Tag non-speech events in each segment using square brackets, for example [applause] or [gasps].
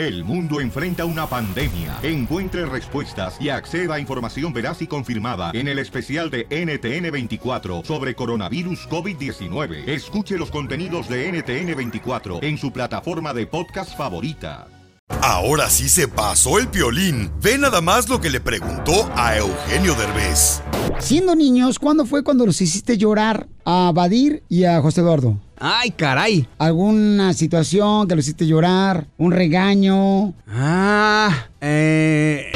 El mundo enfrenta una pandemia. Encuentre respuestas y acceda a información veraz y confirmada en el especial de NTN24 sobre coronavirus COVID-19. Escuche los contenidos de NTN24 en su plataforma de podcast favorita. Ahora sí se pasó el violín. Ve nada más lo que le preguntó a Eugenio Derbez. Siendo niños, ¿cuándo fue cuando los hiciste llorar a Badir y a José Eduardo? Ay, caray. ¿Alguna situación que los hiciste llorar? ¿Un regaño? Ah, eh...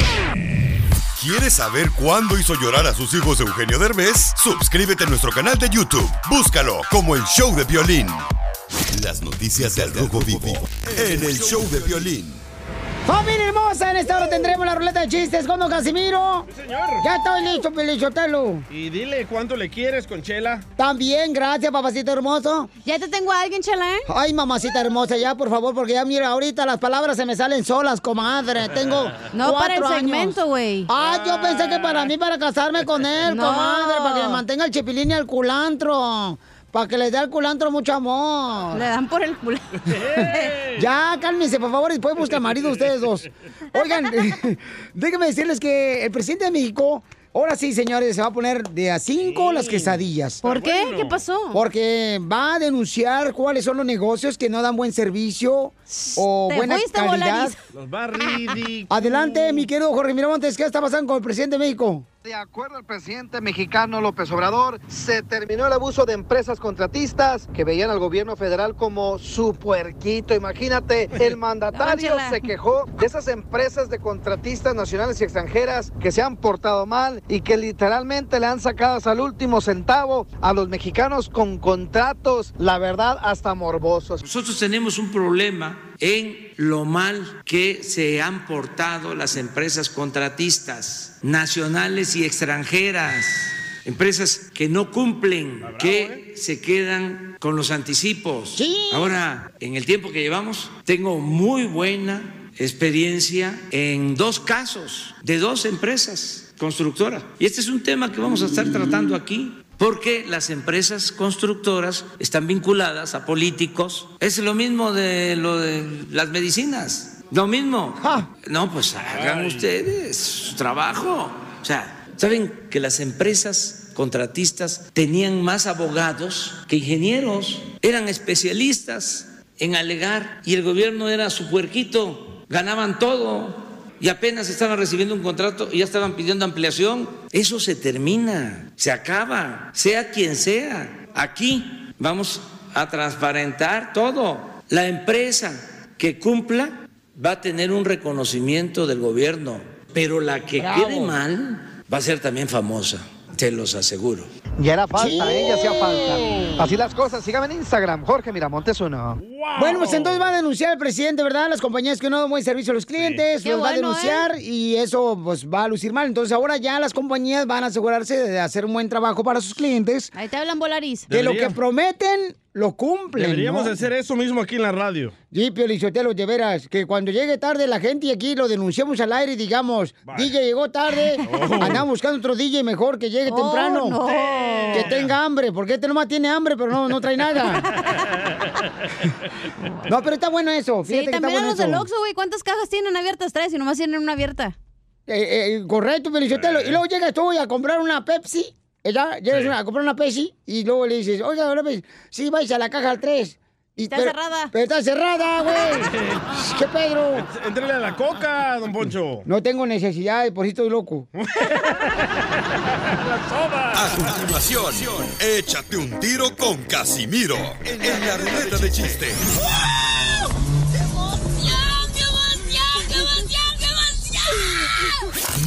¿Quieres saber cuándo hizo llorar a sus hijos Eugenio Derbez? Suscríbete a nuestro canal de YouTube. Búscalo como el show de violín. Las noticias del Rojo Vivo en el show de violín. ¡Familia hermosa! En esta hora tendremos la ruleta de chistes con Don Casimiro. señor. Ya estoy listo, Pelichotelo. Y dile cuánto le quieres, Conchela. También, gracias, papacito hermoso. ¿Ya te tengo a alguien, Chela? eh? Ay, mamacita hermosa, ya, por favor, porque ya mira, ahorita las palabras se me salen solas, comadre. Tengo [laughs] No, para el segmento, güey. Ah, yo pensé que para mí, para casarme con él, [laughs] No. comadre, para que me mantenga el chipilín y el culantro. Para que les dé al culantro mucho amor. Le dan por el culo. [laughs] Ya, cálmense, por favor, y después busca marido ustedes dos. Oigan, [laughs] déjenme decirles que el presidente de México, ahora sí, señores, se va a poner de a cinco las quesadillas. ¿Por qué? ¿Qué pasó? Porque va a denunciar cuáles son los negocios que no dan buen servicio o Te buena calidad. Los va [laughs] Adelante, mi querido Jorge Miramontes, ¿qué está pasando con el presidente de México? De acuerdo al presidente mexicano López Obrador, se terminó el abuso de empresas contratistas que veían al gobierno federal como su puerquito. Imagínate, [laughs] el mandatario se quejó de esas empresas de contratistas nacionales y extranjeras que se han portado mal y que literalmente le han sacado hasta el último centavo a los mexicanos con contratos, la verdad, hasta morbosos. Nosotros tenemos un problema en lo mal que se han portado las empresas contratistas nacionales y extranjeras. Empresas que no cumplen, que se quedan con los anticipos. Ahora, en el tiempo que llevamos, tengo muy buena experiencia en dos casos de dos empresas constructoras. Y este es un tema que vamos a estar tratando aquí. Porque las empresas constructoras están vinculadas a políticos. Es lo mismo de lo de las medicinas. Lo mismo. No, pues hagan ustedes su trabajo. O sea, ¿saben que las empresas contratistas tenían más abogados que ingenieros? Eran especialistas en alegar y el gobierno era su puerquito. Ganaban todo y apenas estaban recibiendo un contrato y ya estaban pidiendo ampliación. Eso se termina, se acaba, sea quien sea. Aquí vamos a transparentar todo. La empresa que cumpla va a tener un reconocimiento del gobierno, pero la que Bravo. quede mal va a ser también famosa, te los aseguro. Ya era falta, ¿eh? Ya hacía falta. Así las cosas. Síganme en Instagram, Jorge Miramontes uno. Bueno, pues entonces va a denunciar el presidente, ¿verdad? Las compañías que no dan buen servicio a los clientes, los va a bueno, denunciar y eso pues va a lucir mal. Entonces ahora ya las compañías van a asegurarse de hacer un buen trabajo para sus clientes, Ahí te hablan Volaris. que lo que prometen lo cumplen. Deberíamos ¿no? de hacer eso mismo aquí en la radio. Sí, Pio Lizotelo, de veras, que cuando llegue tarde la gente y aquí lo denunciamos al aire y digamos. DJ llegó tarde, [laughs] andamos buscando otro DJ mejor que llegue Oh, temprano, no. Que tenga hambre, porque este nomás tiene hambre, pero no, no trae nada. [laughs] no, pero está bueno eso, Sí, fíjate que está también bueno los del. Oxxo, güey. ¿Cuántas cajas tienen abiertas? Tres y nomás tienen una abierta. Eh, eh, correcto, Felicitelo. Y luego llegas tú a comprar una Pepsi, ¿ya? Llegas a comprar una Pepsi y luego le dices, oiga, ahora sí, vais a la caja al 3. Y, Está pero- cerrada. Pero está cerrada, güey. [laughs] ¿Qué Pedro? Entrale a la coca, don Poncho. No tengo necesidad, por si estoy loco. [laughs] A continuación, échate un tiro con Casimiro en la ruleta de chiste.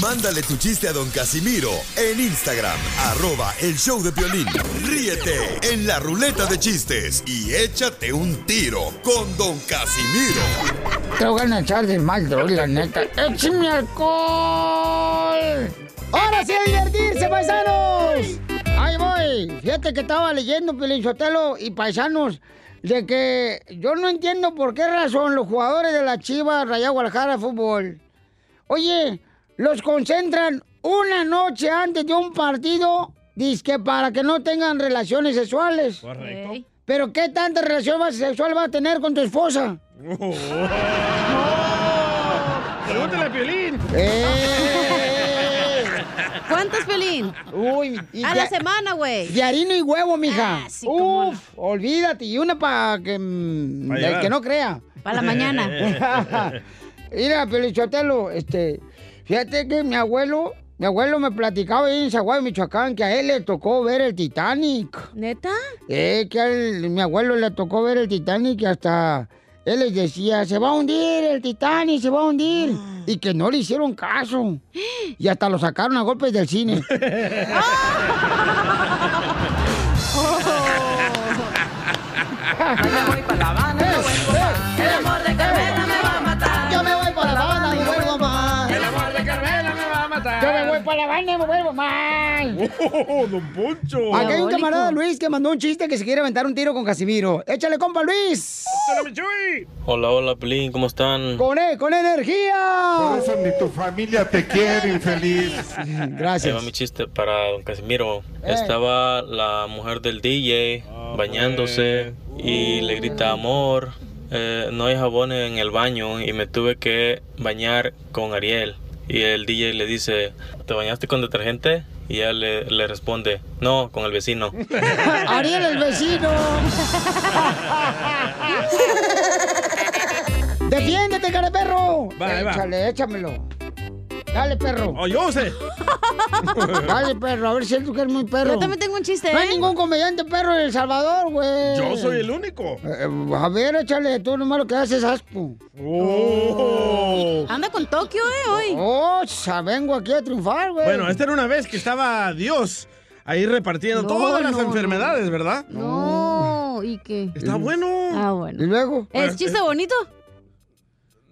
Mándale tu chiste a don Casimiro en Instagram, arroba el show de violín. Ríete en la ruleta de chistes y échate un tiro con don Casimiro. Te voy a echar de mal, la neta. ¡Échame alcohol! ¡Ahora sí a divertirse, paisanos! Ahí voy. Fíjate que estaba leyendo, Sotelo y paisanos, de que yo no entiendo por qué razón los jugadores de la Chivas Raya Guadalajara Fútbol, oye, los concentran una noche antes de un partido, dizque para que no tengan relaciones sexuales. Correcto. ¿Pero qué tanta relación sexual va a tener con tu esposa? Pregúntale a Piolín. ¡Eh! [laughs] ¿Cuántos, Pelín? Uy, y A la semana, güey. De harina y huevo, mija. Ah, sí, Uf, olvídate. Y una para que, mm, Pa' que no crea. Para la mañana. [laughs] Mira, Pelichotelo, este, fíjate que mi abuelo, mi abuelo me platicaba ahí en Zaguay, Michoacán, que a él le tocó ver el Titanic. ¿Neta? Eh, que a él- mi abuelo le tocó ver el Titanic y hasta él les decía, se va a hundir el Titanic, se va a hundir. Y que no le hicieron caso. Y hasta lo sacaron a golpes del cine. El [laughs] [laughs] [laughs] la banda, no vuelvo más. [laughs] ¡Oh, don Poncho! Aquí hay un camarada Luis que mandó un chiste que se quiere aventar un tiro con Casimiro. Échale, compa Luis. Hola, hola, Pelín, ¿cómo están? Con él, con energía. Por eso ni tu familia te quiere, infeliz. [laughs] Ahí va Gracias. mi chiste para don Casimiro. Eh. Estaba la mujer del DJ bañándose y le grita amor. eh, no hay jabón en el baño y me tuve que bañar con Ariel. Y el DJ le dice, ¿te bañaste con detergente? Y ella le, le responde, no, con el vecino. [laughs] Ariel, el vecino. [laughs] Defiéndete, cara de perro. Va, ahí va. Échale, échamelo. Dale, perro. ¡Oh, yo sé! [laughs] Dale, perro. A ver si tú que eres muy perro. Yo también tengo un chiste, No hay ¿eh? ningún comediante perro en El Salvador, güey. Yo soy el único. Eh, a ver, échale, tú nomás lo que haces es asco. ¡Oh! Anda con Tokio, ¿eh? Hoy. Oh, vengo aquí a triunfar, güey. Bueno, esta era una vez que estaba Dios ahí repartiendo No, todas las no, enfermedades, ¿verdad? No, ¿y qué? Está bueno. Ah, Y bueno. luego. ¿Es chiste bonito?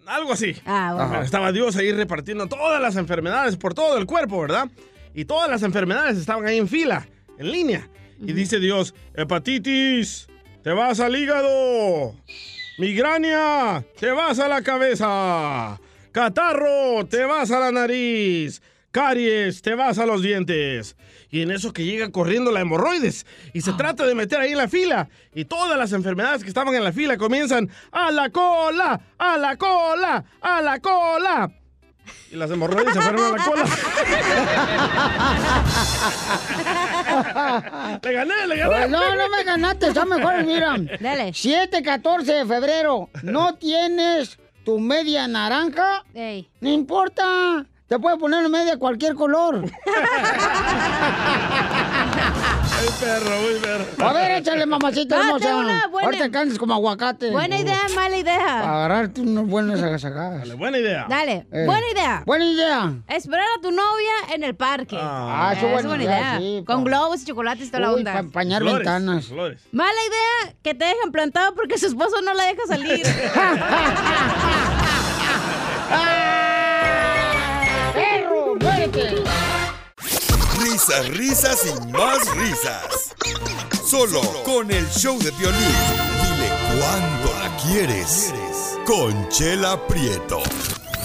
Algo así. Ah, bueno. Estaba Dios ahí repartiendo todas las enfermedades por todo el cuerpo, ¿verdad? Y todas las enfermedades estaban ahí en fila, en línea. Y dice Dios, hepatitis, te vas al hígado. Migraña, te vas a la cabeza. Catarro, te vas a la nariz. Caries, te vas a los dientes. Y en eso que llega corriendo la hemorroides y se trata de meter ahí en la fila. Y todas las enfermedades que estaban en la fila comienzan a la cola, a la cola, a la cola. Y las hemorroides se fueron a la cola. [laughs] le gané, le gané. No, no me ganaste, está mejor, mira. Dale. 7, 14 de febrero. [laughs] ¿No tienes tu media naranja? Ey. No importa. Te puedes poner una media cualquier color. [laughs] Ay, perro, muy perro. A ver, échale, mamacita Ah, hermosa. una buena. Ahorita cantes como aguacate. Buena idea, mala idea. Para agarrarte unos buenos agasajadas. Dale, buena idea. Dale. Eh. Buena idea. Buena idea. Esperar a tu novia en el parque. Ah, eso Es buena idea, sí, Con pa- globos y chocolates y toda la onda. pa- empañar flores, ventanas. flores. Mala idea que te dejen plantado porque su esposo no la deja salir. [laughs] [laughs] Risas, risas y más risas. Solo con el show de violín. Dile cuándo la quieres. Conchela Prieto.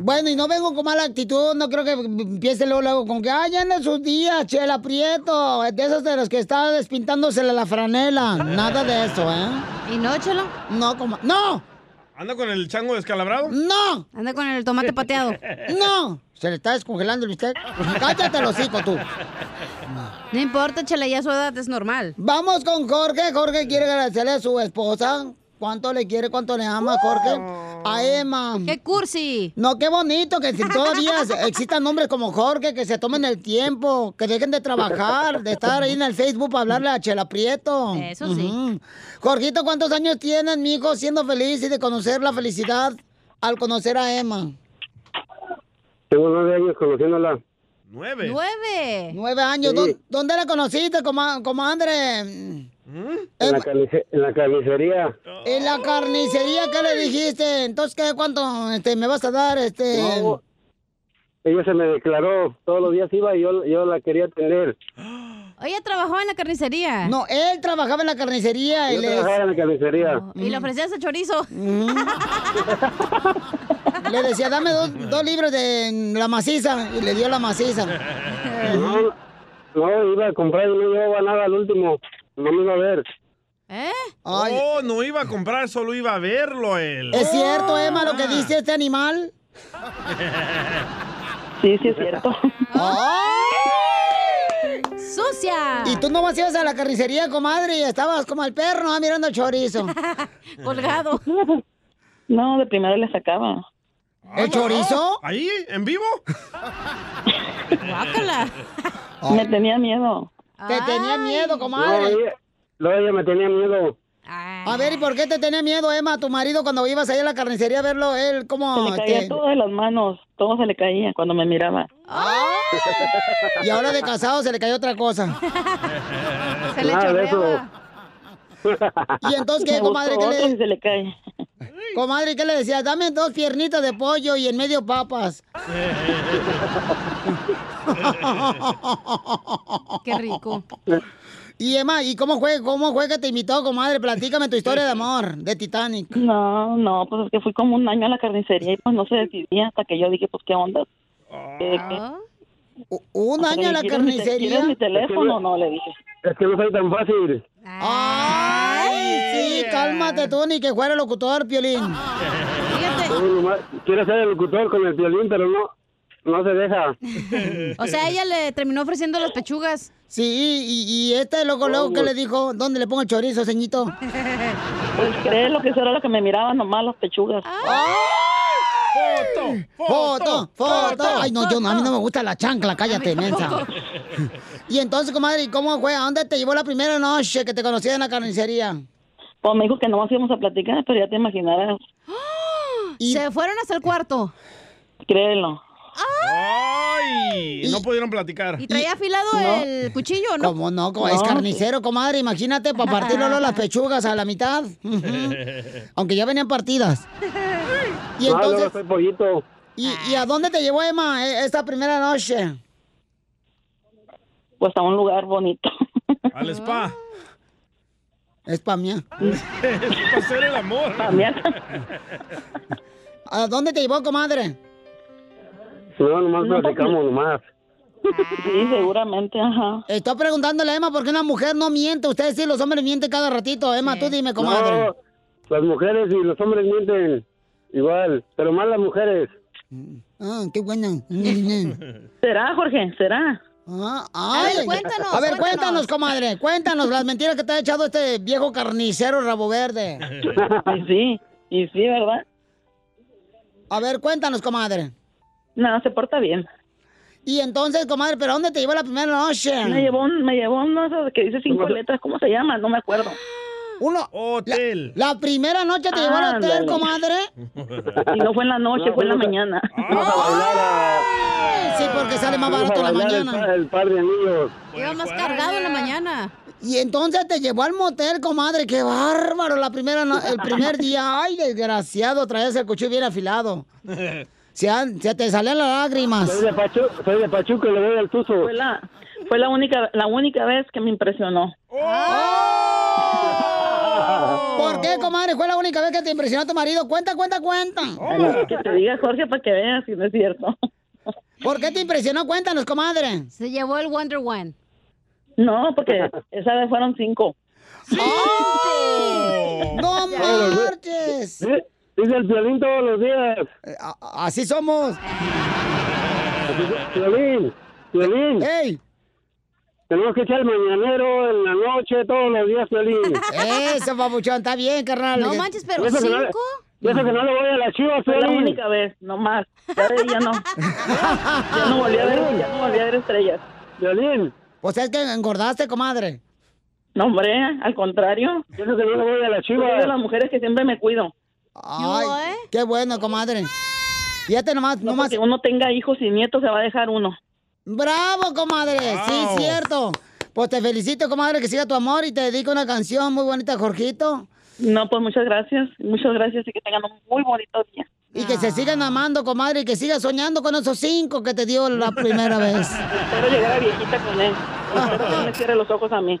Bueno, y no vengo con mala actitud, no creo que empiece luego, luego con que, ay, anda sus días, chela prieto, de esos de los que está despintándosele la franela, nada de eso, ¿eh? ¿Y no, chelo? No, como, no, ¿Anda con el chango descalabrado? no, Anda con el tomate pateado. [laughs] no, se le está descongelando el bistec, pues cállate los hocico tú. No importa, chela, ya su edad es normal. Vamos con Jorge, Jorge quiere agradecerle a su esposa, cuánto le quiere, cuánto le ama, Jorge, a Emma. ¡Qué cursi! No, qué bonito que todavía [laughs] existan hombres como Jorge que se tomen el tiempo, que dejen de trabajar, de estar ahí en el Facebook para hablarle a Chela Prieto. Eso sí. Ujú. Jorgito, ¿cuántos años tienes, mi hijo, siendo feliz y de conocer la felicidad al conocer a Emma? Tengo nueve años conociéndola. Nueve. ¡Nueve! Nueve años. Sí. ¿Dó- ¿Dónde la conociste, coma- comadre? En la, en la carnicería. En la carnicería, ¿qué le dijiste? Entonces, ¿qué? ¿Cuánto este, me vas a dar? Este... No, ella se me declaró. Todos los días iba y yo, yo la quería atender. [gasps] Ella trabajaba en la carnicería. No, él trabajaba en la carnicería. Yo y le- trabajaba en la carnicería. Y le ofrecías el chorizo. [laughs] Le decía, dame dos, dos libros de la maciza. Y le dio la maciza. No, no, iba a comprar y no llevaba nada al último. No me iba a ver. ¿Eh? Oh, no iba a comprar, solo iba a verlo él. ¿Es cierto, Emma, lo que dice este animal? [laughs] Sí, sí es cierto. [laughs] ¡Sucia! Y tú nomás ibas a la carnicería, comadre, y estabas como el perro, ¿no? mirando el chorizo. [laughs] Colgado. No, de primero le sacaba. ¿El chorizo? ¿Ahí? ¿En vivo? Guácala. Me tenía miedo. Te tenía miedo, No, comadre. ella, no, ella me tenía miedo. A ver, ¿y por qué te tenía miedo, Emma, tu marido, cuando ibas ahí a la carnicería a verlo? Él, Se ¿cómo? le caía te- todo de las manos, todo se le caía cuando me miraba. Y ahora de casado se le cayó otra cosa. Se le Nada de eso. ¿Y entonces qué, comadre? ¿Qué le... se le cae. [laughs] Comadre, ¿qué le decías? Dame dos piernitas de pollo y en medio papas. [laughs] Qué rico. Y Emma, ¿y cómo fue, cómo fue que te invitó, comadre? Platícame tu historia de amor, de Titanic. No, no, pues es que fui como un año a la carnicería y pues no se decidía hasta que yo dije, pues, ¿qué onda? Ah. U- Un año a la dije, ¿quieres mi te- carnicería. ¿Quieres mi teléfono? No, le dije. Es que no soy tan fácil. Ay, sí, cálmate tú, ni que fuera locutor, Piolín. [laughs] Fíjate. Quiero ser el locutor con el violín, pero no, no se deja. O sea, ella le terminó ofreciendo las pechugas. Sí, y, y este loco, luego, ¿qué le dijo? ¿Dónde le pongo el chorizo, ceñito? Pues crees lo que eso era lo que me miraban nomás las pechugas. ¡Foto! ¡Foto! ¡Foto! Ay, no, yo, no, a mí no me gusta la chancla, cállate, mensa. Y entonces, comadre, ¿y ¿cómo fue? ¿A dónde te llevó la primera noche que te conocí en la carnicería? Pues me dijo que nomás íbamos a platicar, pero ya te imaginarás. Se fueron hasta el cuarto. Créelo. ¡Ay! No pudieron platicar. ¿Y traía afilado No. el cuchillo, no? ¿Cómo no? Como es carnicero, comadre. Imagínate, para partir luego las pechugas a la mitad. [laughs] Aunque ya venían partidas. Y No, luego entonces, soy pollito. ¿y, y a dónde te llevó Emma eh, esta primera noche? Pues a un lugar bonito. Al spa. Es pa' mía. [laughs] es para hacer el amor. [laughs] ¿A dónde te llevó, comadre? No, nomás No, platicamos nomás. Sí, seguramente, ajá. Estoy preguntándole a Emma por qué una mujer no miente. Ustedes sí, los hombres mienten cada ratito. Emma, tú dime, comadre. No, las mujeres y los hombres mienten igual, pero más las mujeres. Ah, qué buena. [laughs] ¿Será, Jorge? ¿Será? Ah, A ver, ay. cuéntanos, A ver, cuéntanos. cuéntanos, comadre. Cuéntanos las mentiras que te ha echado este viejo carnicero rabo verde. [laughs] Y sí, y sí, ¿verdad? A ver, cuéntanos, comadre. No, se porta bien. Y entonces, comadre, ¿pero dónde te llevó la primera noche? Me llevó, un- me llevó esos que dice cinco letras, ¿cómo se llama? No me acuerdo. Uno. Hotel. La primera noche te llevó al hotel, Ándale. comadre. [laughs] Y no fue en la noche, fue en la mañana. Vamos a bailar a... Sí, porque sale más barato en la mañana. El, par de anillos. Iba más cargado en la mañana. Y entonces te llevó al motel, comadre. Qué bárbaro. La primera no- el primer día. Ay, desgraciado, traías el cuchillo bien afilado. [laughs] Se, han- se te salían las lágrimas. Soy de, Pachu, soy de Pachuca y le doy al tuzo. Fue la, fue la única, la única vez que me impresionó. ¿Por qué, comadre? Fue la única vez que te impresionó tu marido. Cuenta, cuenta, cuenta. Que te diga Jorge para que veas si no es cierto. ¿Por qué te impresionó? Cuéntanos, comadre. Se llevó el Wonder One. No, porque esa vez fueron cinco. ¡No marches! Dice el violín todos los días. Eh, a- Así somos. Violín, violín. ¡Ey! Tenemos que echar el mañanero en la noche, todos los días, violín. [laughs] Eso, papuchón, está bien, carnal. No manches, pero Eso que no le- cinco. Y eso que no le voy a la chiva, Fue la única vez, no más. Ya ya no. [laughs] Ya no volví a ver, ya no volví a ver estrellas. Violín. Pues es que engordaste, comadre. No, hombre, al contrario. Y eso que no le voy a la Yo soy de chiva. las mujeres que siempre me cuido. Ay, eh? qué bueno, comadre. Fíjate nomás, No nomás. porque uno tenga hijos y nietos se va a dejar uno. ¡Bravo, comadre! Sí, Wow. cierto. Pues te felicito, comadre, que siga tu amor y te dedico una canción muy bonita, Jorgito. No, pues muchas gracias. Muchas gracias y que tengan un muy bonito día. Y que se sigan amando, comadre, y que sigas soñando con esos cinco que te dio la primera vez. [laughs] Espero llegar a viejita con él. [laughs] Espero Dios me cierre los ojos a mí.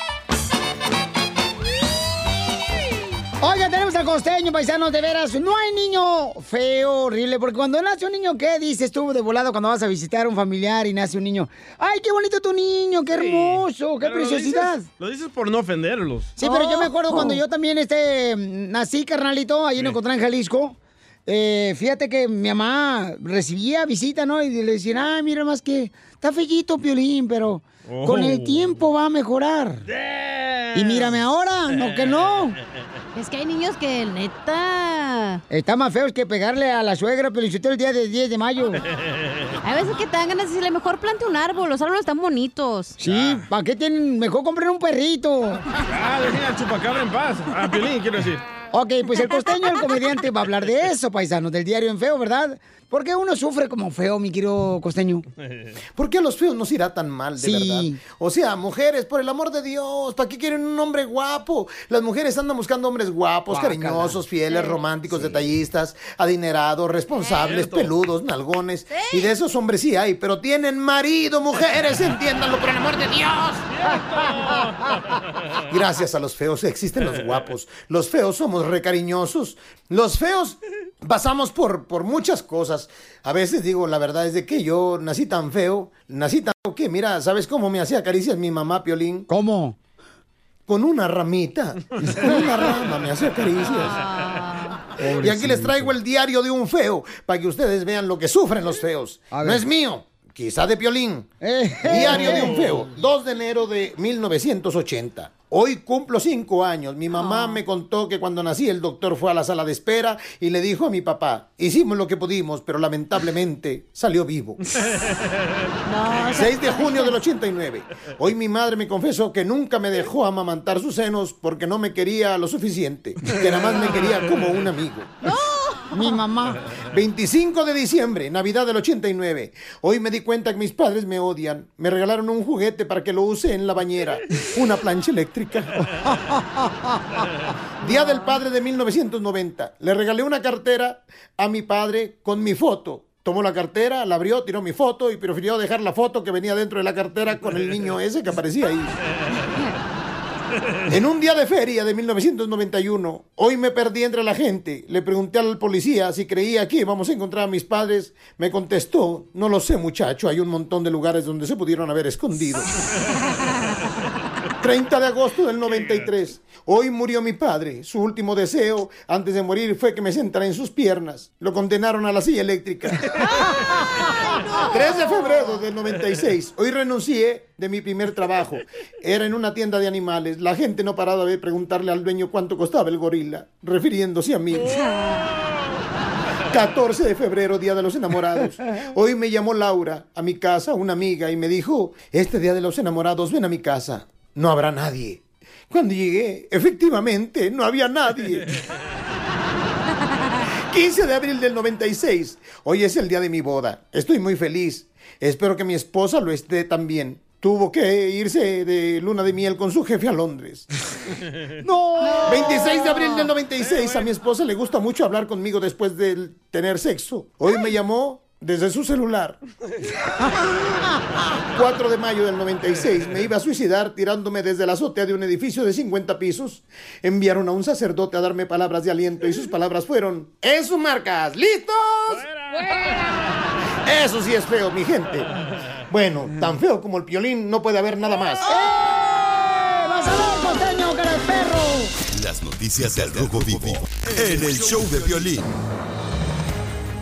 Oiga, tenemos al costeño, paisanos, de veras. No hay niño feo, horrible, porque cuando nace un niño, ¿qué dices tú de volado cuando vas a visitar a un familiar y nace un niño? ¡Ay, qué bonito tu niño! ¡Qué hermoso! ¡Qué lo preciosidad! dices- Lo dices, por no ofenderlos. Sí, pero yo me acuerdo Oh. cuando yo también este, nací, carnalito, ahí en Ocotlán, Jalisco. Eh, fíjate que mi mamá recibía visita, ¿no? Y le decían, ay, mira más que está fellito, Piolín, pero con el Oh. tiempo va a mejorar. Y mírame ahora, no que no. Es que hay niños que, neta... Está más feo que pegarle a la suegra, pero el día del 10 de mayo. [laughs] A veces que te dan ganas de decirle, mejor plante un árbol, los árboles están bonitos. Sí, ¿para qué tienen? Mejor comprar un perrito. Ah, dejen al chupacabra en paz. A Piolín, quiero decir. Ok, pues el costeño, el comediante, va a hablar de eso, paisanos, del diario en feo, ¿verdad? Porque uno sufre como feo, mi querido costeño. [laughs] ¿Por qué a los feos nos irá tan mal, de Sí. verdad? O sea, mujeres, por el amor de Dios, ¿para qué quieren un hombre guapo? Las mujeres andan buscando hombres guapos, cariñosos, fieles, románticos, detallistas, adinerados, responsables, peludos, nalgones. Y de esos hombres sí hay, pero tienen marido, mujeres, [laughs] entiéndanlo, por el amor de Dios. Gracias a los feos existen los guapos. Los feos somos recariñosos. Los feos pasamos por, por muchas cosas. A veces digo, la verdad es de que yo nací tan feo, nací tan feo que, mira, ¿sabes cómo me hacía caricias mi mamá, Piolín? ¿Cómo? Con una ramita. [laughs] Con una rama me hacía caricias. Y aquí les traigo el diario de un feo, para que ustedes vean lo que sufren los feos. No es mío, quizá de Piolín. Diario de un feo, [laughs] 2 de enero de 1980. Hoy cumplo cinco años. Mi mamá me contó que cuando nací el doctor fue a la sala de espera y le dijo a mi papá, hicimos lo que pudimos, pero lamentablemente salió vivo. [laughs] 6 de junio del [laughs] 89. Hoy mi madre me confesó que nunca me dejó amamantar sus senos porque no me quería lo suficiente, que nada más me quería como un amigo. Mi mamá. 25 de diciembre, Navidad del 89. Hoy me di cuenta que mis padres me odian. Me regalaron un juguete para que lo use en la bañera. Una plancha eléctrica. [laughs] Día del Padre de 1990. Le regalé una cartera a mi padre con mi foto. Tomó la cartera, la abrió, tiró mi foto y prefirió dejar la foto que venía dentro de la cartera con el niño ese que aparecía ahí. [laughs] En un día de feria de 1991, hoy me perdí entre la gente. Le pregunté al policía si creía que íbamos a encontrar a mis padres. Me contestó, no lo sé muchacho, hay un montón de lugares donde se pudieron haber escondido. [laughs] 30 de agosto del 93. Hoy murió mi padre. Su último deseo antes de morir fue que me sentara en sus piernas. Lo condenaron a la silla eléctrica. [laughs] [laughs] 3 de febrero del 96. Hoy renuncié de mi primer trabajo. Era en una tienda de animales. La gente no paraba de preguntarle al dueño cuánto costaba el gorila, refiriéndose a mí. 14 de febrero, Día de los Enamorados. Hoy me llamó Laura a mi casa, una amiga, y me dijo, este Día de los Enamorados, ven a mi casa. No habrá nadie. Cuando llegué, efectivamente, no había nadie. [laughs] 15 de abril del 96. Hoy es el día de mi boda. Estoy muy feliz. Espero que mi esposa lo esté también. Tuvo que irse de luna de miel con su jefe a Londres. [laughs] ¡No! 26 de abril del 96. A mi esposa le gusta mucho hablar conmigo después de tener sexo. Hoy me llamó desde su celular. 4 de mayo del 96. Me iba a suicidar tirándome desde la azotea de un edificio de 50 pisos. Enviaron a un sacerdote a darme palabras de aliento y sus palabras fueron: ¡En sus marcas! ¿Listos? Eso sí es feo, mi gente. Bueno, tan feo como el piolín no puede haber nada más. ¡Vas a ver, costeño, cara de perro! Las noticias del Rojo Vivo en el show de violín.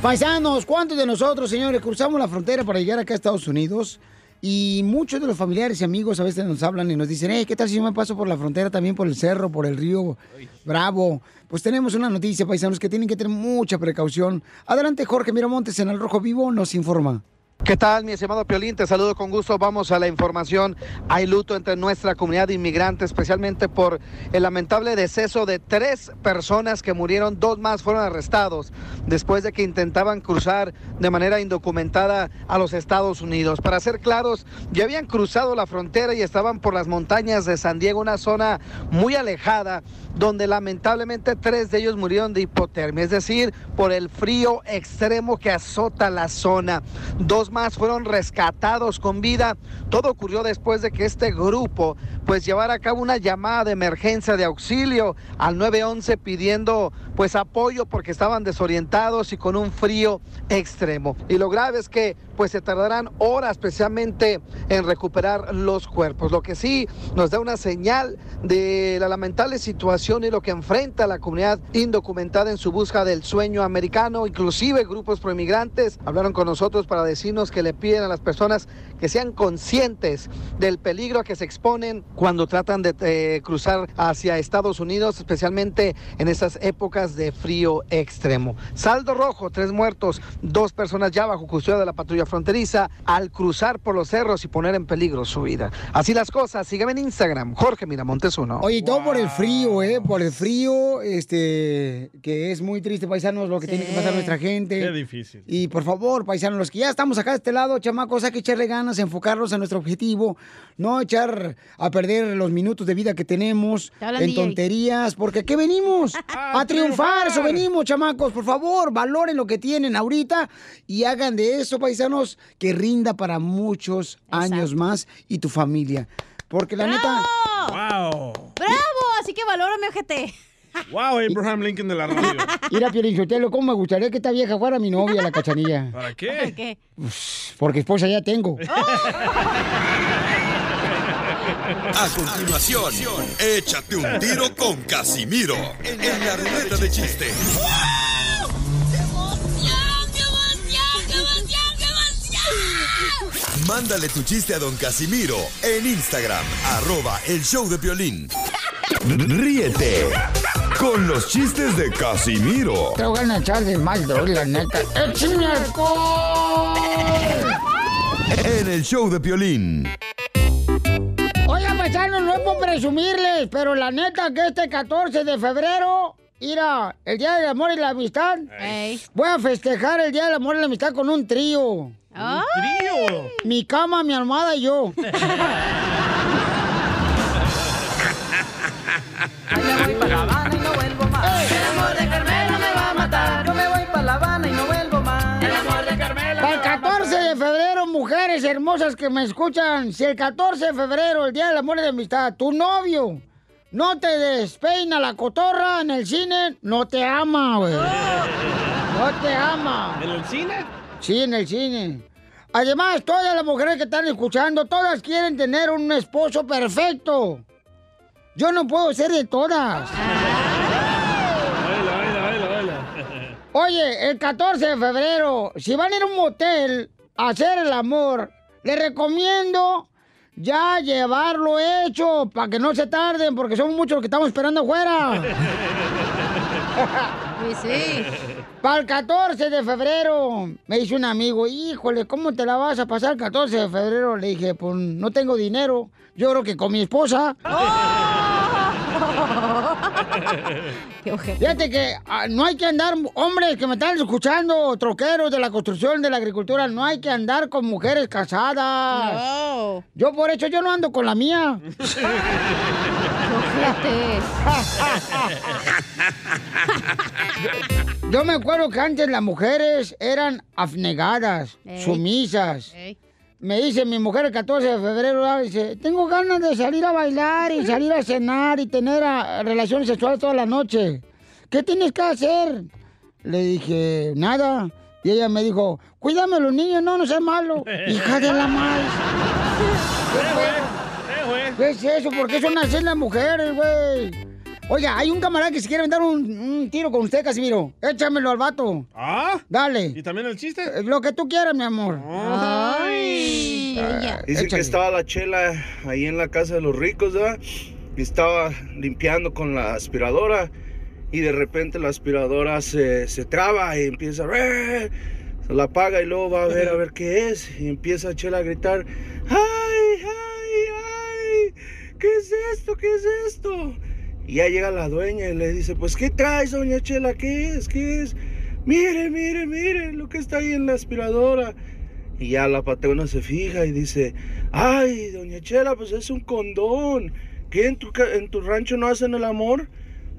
Paisanos, ¿cuántos de nosotros, señores, cruzamos la frontera para llegar acá a Estados Unidos? Y muchos de los familiares y amigos a veces nos hablan y nos dicen, hey, ¿qué tal si yo me paso por la frontera también por el cerro, por el río Bravo? Pues tenemos una noticia, paisanos, que tienen que tener mucha precaución. Adelante, Jorge Miramontes, en El Rojo Vivo, nos informa. ¿Qué tal, mi estimado Piolín? Te saludo con gusto. Vamos a la información. Hay luto entre nuestra comunidad de inmigrantes, especialmente por el lamentable deceso de tres personas que murieron. Dos más fueron arrestados después de que intentaban cruzar de manera indocumentada a los Estados Unidos. Para ser claros, ya habían cruzado la frontera y estaban por las montañas de San Diego, una zona muy alejada, donde lamentablemente tres de ellos murieron de hipotermia, es decir, por el frío extremo que azota la zona. Dos más fueron rescatados con vida. Todo ocurrió después de que este grupo pues llevara a cabo una llamada de emergencia de auxilio al 911 pidiendo pues apoyo porque estaban desorientados y con un frío extremo. Y lo grave es que pues se tardarán horas especialmente en recuperar los cuerpos. Lo que sí nos da una señal de la lamentable situación y lo que enfrenta la comunidad indocumentada en su busca del sueño americano, inclusive grupos proinmigrantes hablaron con nosotros para decirnos que le piden a las personas que sean conscientes del peligro a que se exponen cuando tratan de eh, cruzar hacia Estados Unidos, especialmente en esas épocas de frío extremo. Saldo rojo, tres muertos, dos personas ya bajo custodia de la patrulla fronteriza al cruzar por los cerros y poner en peligro su vida. Así las cosas, sígueme en Instagram, Jorge Miramontes uno. Oye, todo por el frío, ¿eh? Por el frío, este, que es muy triste, paisanos, lo que tiene que pasar nuestra gente. Qué difícil. Y por favor, paisanos, los que ya estamos acá de este lado, chamacos, hay que echarle ganas, enfocarnos en nuestro objetivo, no echar a perder los minutos de vida que tenemos en DJ. tonterías, porque ¿qué venimos? [laughs] a triunfar, eso venimos, chamacos, por favor, valoren lo que tienen ahorita y hagan de eso, paisanos, que rinda para muchos años más y tu familia. Porque la neta... wow. ¡Bravo! Así que valórame, ojete. Wow, Abraham Lincoln de la radio. [laughs] Mira, Piolinsotelo, ¿cómo me gustaría que esta vieja fuera mi novia, la cachanilla? ¿Para qué? ¿Por qué? Porque esposa ya tengo. [laughs] A continuación, échate un tiro con Casimiro en la ruleta de chiste. Mándale tu chiste a don Casimiro en Instagram, arroba el show de violín. [laughs] Ríete con los chistes de Casimiro Te voy a echar de mal, droga, la neta. ¡Échame alcohol! en el show de violín. Oigan, paisanos, no es por presumirles, pero la neta que este 14 de febrero, mira, el Día del Amor y la Amistad, voy a festejar el Día del Amor y la Amistad con un trío. ¡Ay! ¡Trío! Mi cama, mi almohada y yo. [laughs] voy para mujeres hermosas que me escuchan, si el 14 de febrero, el Día del Amor y la Amistad, tu novio no te despeina la cotorra en el cine, no te ama, güey. No te ama. ¿En el cine? Sí, en el cine. Además, todas las mujeres que están escuchando, todas quieren tener un esposo perfecto. Yo no puedo ser de todas. Oye, el 14 de febrero, si van a ir a un motel hacer el amor, les recomiendo ya llevarlo hecho para que no se tarden, porque son muchos los que estamos esperando afuera. [laughs] Sí, sí. Para el 14 de febrero, me dice un amigo, híjole, ¿cómo te la vas a pasar el 14 de febrero? Le dije, pues no tengo dinero. Yo creo que con mi esposa. Qué. Fíjate que ah, no hay que andar, hombres que me están escuchando, troqueros de la construcción, de la agricultura, no hay que andar con mujeres casadas. No. Yo por eso yo no ando con la mía. [laughs] Yo me acuerdo que antes las mujeres eran abnegadas, Ey. sumisas. Ey. Me dice mi mujer el 14 de febrero, dice, tengo ganas de salir a bailar y salir a cenar y tener ah, relaciones sexuales toda la noche. ¿Qué tienes que hacer? Le dije, nada. Y ella me dijo, cuídame a los niños, no, no seas malo. [laughs] Hija de la madre. ¿Qué es eso? ¿Por qué son así las mujeres, güey? Oiga, hay un camarada que se quiere dar un, un tiro con usted, Casimiro. Échamelo al vato. ¿Ah? Dale. ¿Y también el chiste? Eh, Lo que tú quieras, mi amor. Ay. Ah, Dice échale. que estaba la chela ahí en la casa de los ricos, ¿verdad? Y estaba limpiando con la aspiradora y de repente la aspiradora se, se traba y empieza... "Re". la apaga y luego va a ver a ver qué es. Y empieza Chela a gritar, ¡ay, ay, ay! ¿Qué es esto? ¿Qué es esto? Y ya llega la dueña y le dice, pues ¿qué traes, doña Chela? ¿Qué es? ¿Qué es? Mire, mire, mire lo que está ahí en la aspiradora. Y ya la patrona se fija y dice, ay, doña Chela, pues es un condón. ¿Qué en tu, en tu rancho no hacen el amor?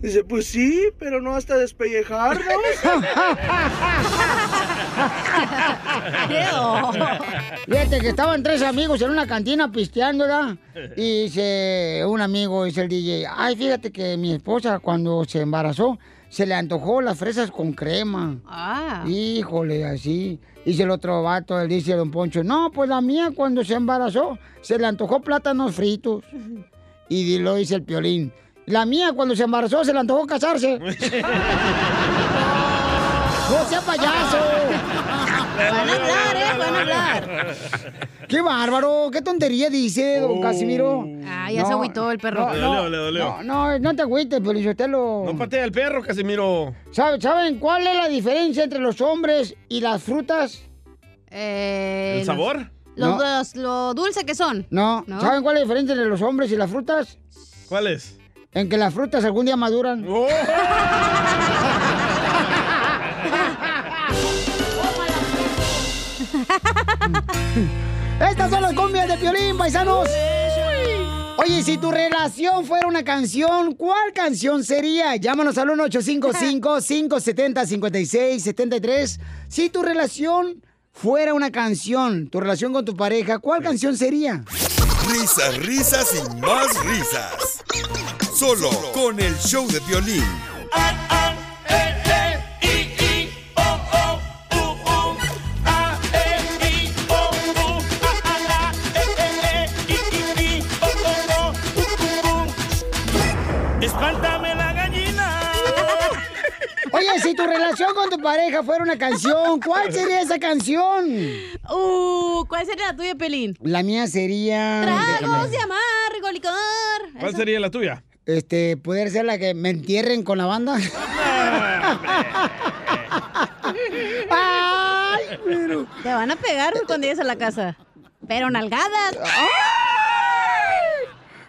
Dice, pues sí, pero no hasta despellejarnos. [laughs] Fíjate que estaban tres amigos en una cantina pisteando, ¿verdad? Y dice un amigo, dice el DJ, ay, fíjate que mi esposa cuando se embarazó, se le antojó las fresas con crema. Ah. Híjole, así. Dice el otro vato, él dice don Poncho, no, pues la mía cuando se embarazó, se le antojó plátanos fritos. Y lo dice el piolín, la mía cuando se embarazó, se le antojó casarse. [laughs] ¡No sea payaso! Van a hablar, ¿eh? Van a hablar. ¡Qué bárbaro! ¿Qué tontería dice, don Casimiro? Ah, ya se agüitó el perro. No, Le no, le dolió. no, no, no te agüites, Pelizotelo. No patea el perro, Casimiro. ¿Saben, ¿Saben cuál es la diferencia entre los hombres y las frutas? Eh, ¿El sabor? Los, No. los- lo dulce que son. No. ¿No? ¿Saben cuál es la diferencia entre los hombres y las frutas? ¿Cuál es? En que las frutas algún día maduran. [laughs] Oh. Estas son las cumbias de Piolín, paisanos. Oye, si tu relación fuera una canción, ¿cuál canción sería? Llámanos al 1-855-570-5673. Si tu relación fuera una canción, tu relación con tu pareja, ¿cuál canción sería? Risas, risas y más risas. Solo con el show de violín. ¡Espántame la gallina! [laughs] Oye, si tu relación con tu pareja fuera una canción, ¿cuál [laughs] sería esa canción? Uh, ¿cuál sería la tuya, Pelín? La mía sería... Tragos de amargo licor. ¿Cuál sería la tuya? Este, poder ser la que me entierren con la banda. [laughs] Ay, pero... Te van a pegar cuando llegues a la casa. Pero nalgadas.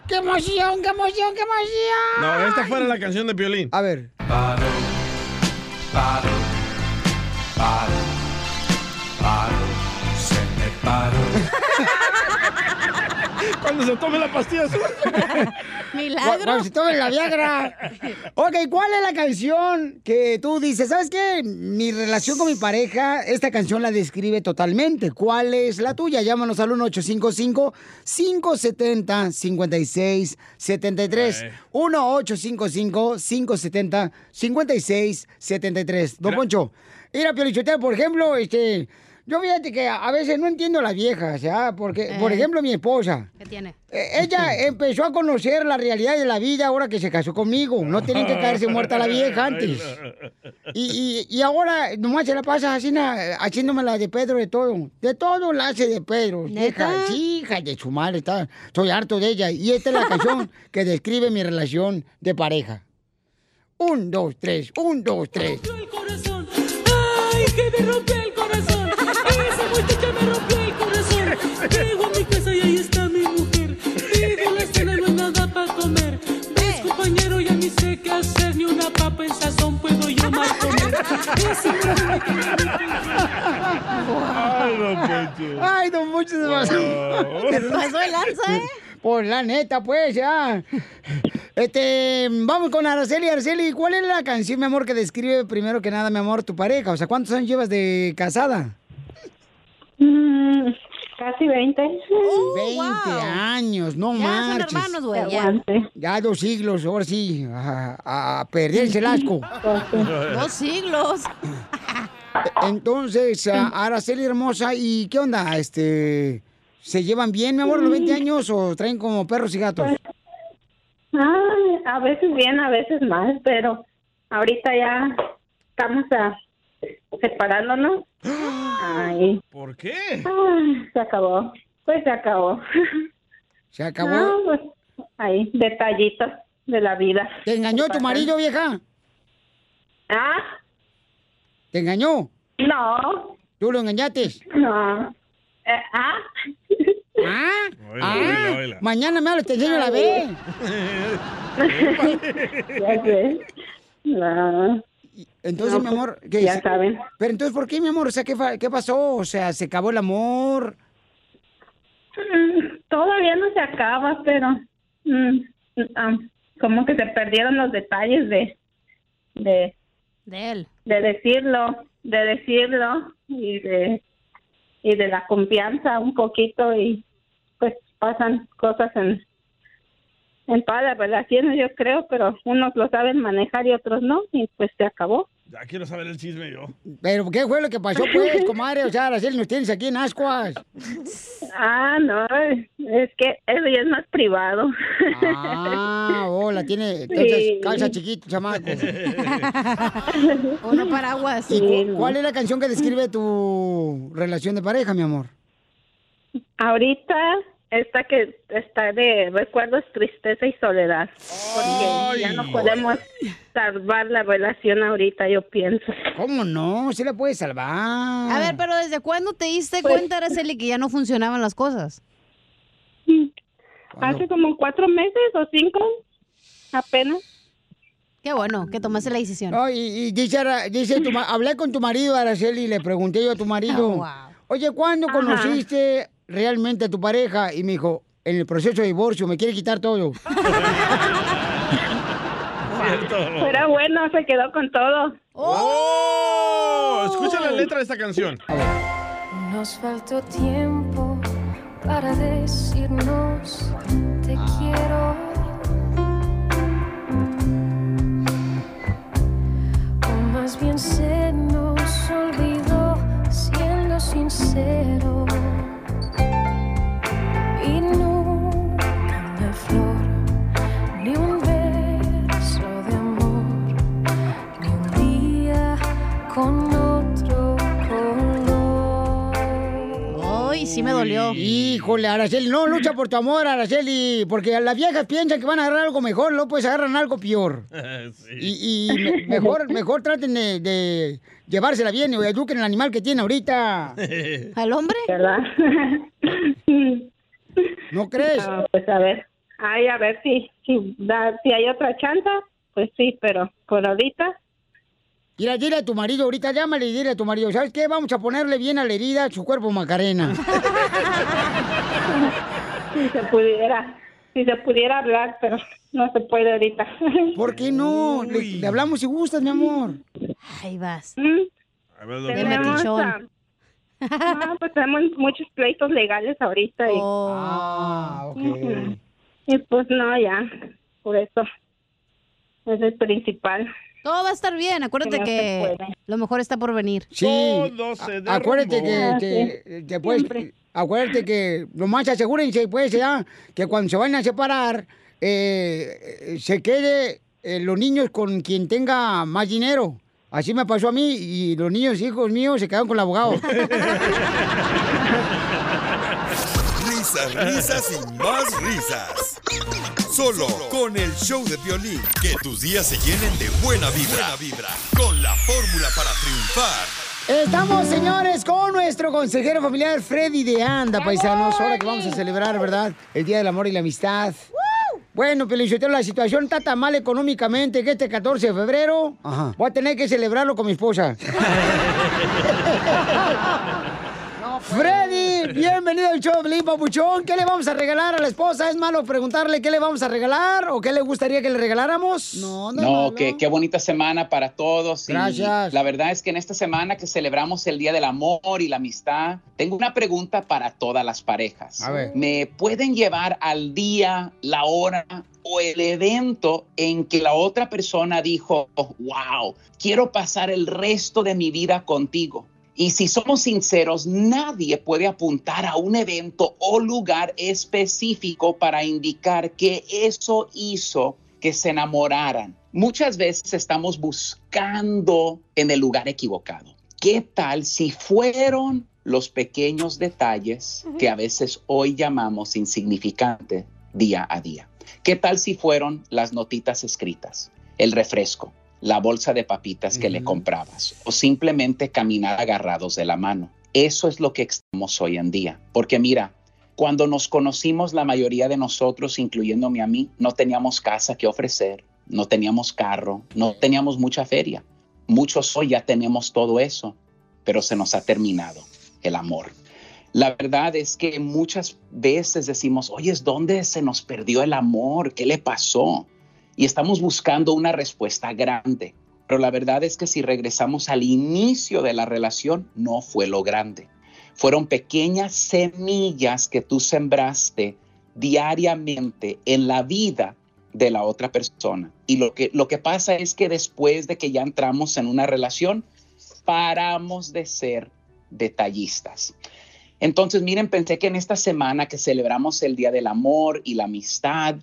¡Qué emoción, qué emoción, qué emoción! No, esta fuera la canción de violín. A ver. Paro, paro, paro, Cuando se tome la pastilla azul. Cu- Cuando se tome la Viagra. Ok, ¿cuál es la canción que tú dices? ¿Sabes qué? Mi relación con mi pareja, esta canción la describe totalmente. ¿Cuál es la tuya? Llámanos al 1-855-570-5673. 1-855-570-5673. Don Poncho, mira, Piolichotero, por ejemplo, este... Yo fíjate que a veces no entiendo a las viejas, ¿ya? Porque, por Eh. ejemplo, mi esposa. ¿Qué tiene? Eh, Ella [laughs] empezó a conocer la realidad de la vida ahora que se casó conmigo. No tienen que caerse muerta la vieja antes. Y, y- y ahora nomás se la pasa así, na- haciéndome la de Pedro de todo. De todo la hace de Pedro. Hija, sí, hija de su madre. Está, estoy harto de ella. Y esta es la canción [laughs] que describe mi relación de pareja. Un, dos, tres. Un, dos, tres. Ay, que me rompió ni sé qué hacer. Ni una papa en sazón puedo yo mal comer. [laughs] Ay, don Poncho. Ay, don Poncho se pasó. Se pasó de lanza, ¿eh? Por la neta, pues, ya. Este, vamos con Araceli. Araceli, ¿cuál es la canción, mi amor, que describe primero que nada, mi amor, tu pareja? O sea, ¿cuántos años llevas de casada? Casi 20. 20 años, no Ya son marches. hermanos, güey, ya. Dos siglos, ahora sí, a, a perderse el asco. [laughs] Dos siglos. [laughs] Entonces, Araceli hermosa, ¿y qué onda? Este, ¿se llevan bien, mi amor, los 20 años o traen como perros y gatos? Ah, a veces bien, a veces más, pero ahorita ya estamos a, separándonos. Ay, ¿Por qué? se acabó. Pues se acabó. ¿Se acabó? No, pues ahí, detallitos de la vida. ¿Te engañó tu marido, vieja? Ah, ¿Te engañó? no, ¿Tú lo engañaste? No. Eh, ah. ¿Ah? Oíla, ah, oíla, oíla. Mañana me hablas, te enseño la B. [laughs] ya sé. No. Entonces, No, mi pues, amor, ¿qué ya saben. Pero entonces, ¿por qué, mi amor? O sea, ¿qué, fa- qué pasó? O sea, ¿se acabó el amor? Mm, Todavía no se acaba, pero mm, ah, como que se perdieron los detalles de de de él, de decirlo, de decirlo y de y de la confianza un poquito y pues pasan cosas en en todas las relaciones yo creo, pero unos lo saben manejar y otros no y pues se acabó. Ya quiero saber el chisme yo. ¿Pero qué fue lo que pasó, pues, [laughs] comadre? O sea, Araceli, nos tienes aquí en Ascuas. Ah, no, es que eso ya es más privado. Ah, oh, la tiene, entonces, Sí. calza chiquito, chamaco. Uno [laughs] paraguas. ¿Y cu- Sí, no. cuál es la canción que describe tu relación de pareja, mi amor? Ahorita esta que está de recuerdos, tristeza y soledad. Porque ya no podemos salvar la relación ahorita, yo pienso. ¿Cómo no? Se la puede salvar. A ver, pero ¿desde cuándo te diste Pues cuenta, Araceli, que ya no funcionaban las cosas? Hace como cuatro meses o cinco, apenas. Qué bueno que tomaste la decisión. No, y, y dice, dice tu hablé con tu marido, Araceli, y le pregunté yo a tu marido, Oh, wow. oye, ¿cuándo Ajá. conociste realmente a tu pareja? Y me dijo, en el proceso de divorcio, me quiere quitar todo. [laughs] Pero bueno, se quedó con todo. ¡Oh! Escucha la letra de esta canción. Nos faltó tiempo para decirnos te quiero. O más bien se nos olvidó siendo sincero. Sí me dolió. Híjole, Araceli, no lucha por tu amor, Araceli, porque las viejas piensan que van a agarrar algo mejor, luego pues agarran algo peor. [laughs] Y, y me- mejor, mejor traten de, de llevársela bien y eduquen el animal que tiene ahorita. [laughs] ¿Al hombre? ¿Verdad? [laughs] ¿No crees? Ah, pues a ver, ay, a ver si, si, da- si hay otra chance, pues sí, pero por ahorita Mira, dile a tu marido, ahorita llámale y dile a tu marido, ¿sabes qué? Vamos a ponerle bien a la herida su cuerpo Macarena. [laughs] si se pudiera, si se pudiera hablar, pero no se puede ahorita. [laughs] ¿Por qué no? Le, le hablamos si gustas, mi amor. Ahí vas. A ver, De Tenemos, metichón. ah, no, pues tenemos muchos pleitos legales ahorita y, Ah, ok. Y pues no, ya, por eso es el principal. Todo va a estar bien. Acuérdate Que lo mejor está por venir. Sí. Acuérdate que, Ah, que- que, pues, acuérdate que nomás asegúrense, pues, ya, que cuando se van a separar, eh, se quede eh, los niños con quien tenga más dinero. Así me pasó a mí y los niños, hijos míos, se quedaron con el abogado. [laughs] Risas, risas y más risas. Solo con el show de violín. Que tus días se llenen de buena vibra. Buena vibra. Con la fórmula para triunfar. Estamos, señores, con nuestro consejero familiar Freddy de Anda, paisanos. Ahora que vamos a celebrar, ¿verdad? El Día del Amor y la Amistad. Bueno, Pelichotero, la situación está tan mal económicamente que este 14 de febrero voy a tener que celebrarlo con mi esposa. [laughs] Freddy, bienvenido al show de Pelín, Papuchón. ¿Qué le vamos a regalar a la esposa? ¿Es malo preguntarle qué le vamos a regalar o qué le gustaría que le regaláramos? No, No, qué, qué bonita semana para todos. y Gracias. La verdad es que en esta semana que celebramos el Día del Amor y la Amistad, tengo una pregunta para todas las parejas. A ver. ¿Me pueden llevar al día, la hora o el evento en que la otra persona dijo, wow, quiero pasar el resto de mi vida contigo? Y si somos sinceros, nadie puede apuntar a un evento o lugar específico para indicar que eso hizo que se enamoraran. Muchas veces estamos buscando en el lugar equivocado. ¿Qué tal si fueron los pequeños detalles que a veces hoy llamamos insignificantes día a día? ¿Qué tal si fueron las notitas escritas, el refresco, la bolsa de papitas que le comprabas o simplemente caminar agarrados de la mano. Eso es lo que estamos hoy en día. Porque mira, cuando nos conocimos, la mayoría de nosotros, incluyéndome a mí, no teníamos casa que ofrecer, no teníamos carro, no teníamos mucha feria. Muchos hoy ya tenemos todo eso, pero se nos ha terminado el amor. La verdad es que muchas veces decimos, oye, ¿dónde se nos perdió el amor? ¿Qué le pasó? Y estamos buscando una respuesta grande. Pero la verdad es que si regresamos al inicio de la relación, no fue lo grande. Fueron pequeñas semillas que tú sembraste diariamente en la vida de la otra persona. Y lo que, lo que pasa es que después de que ya entramos en una relación, paramos de ser detallistas. Entonces, miren, pensé que en esta semana que celebramos el Día del Amor y la Amistad,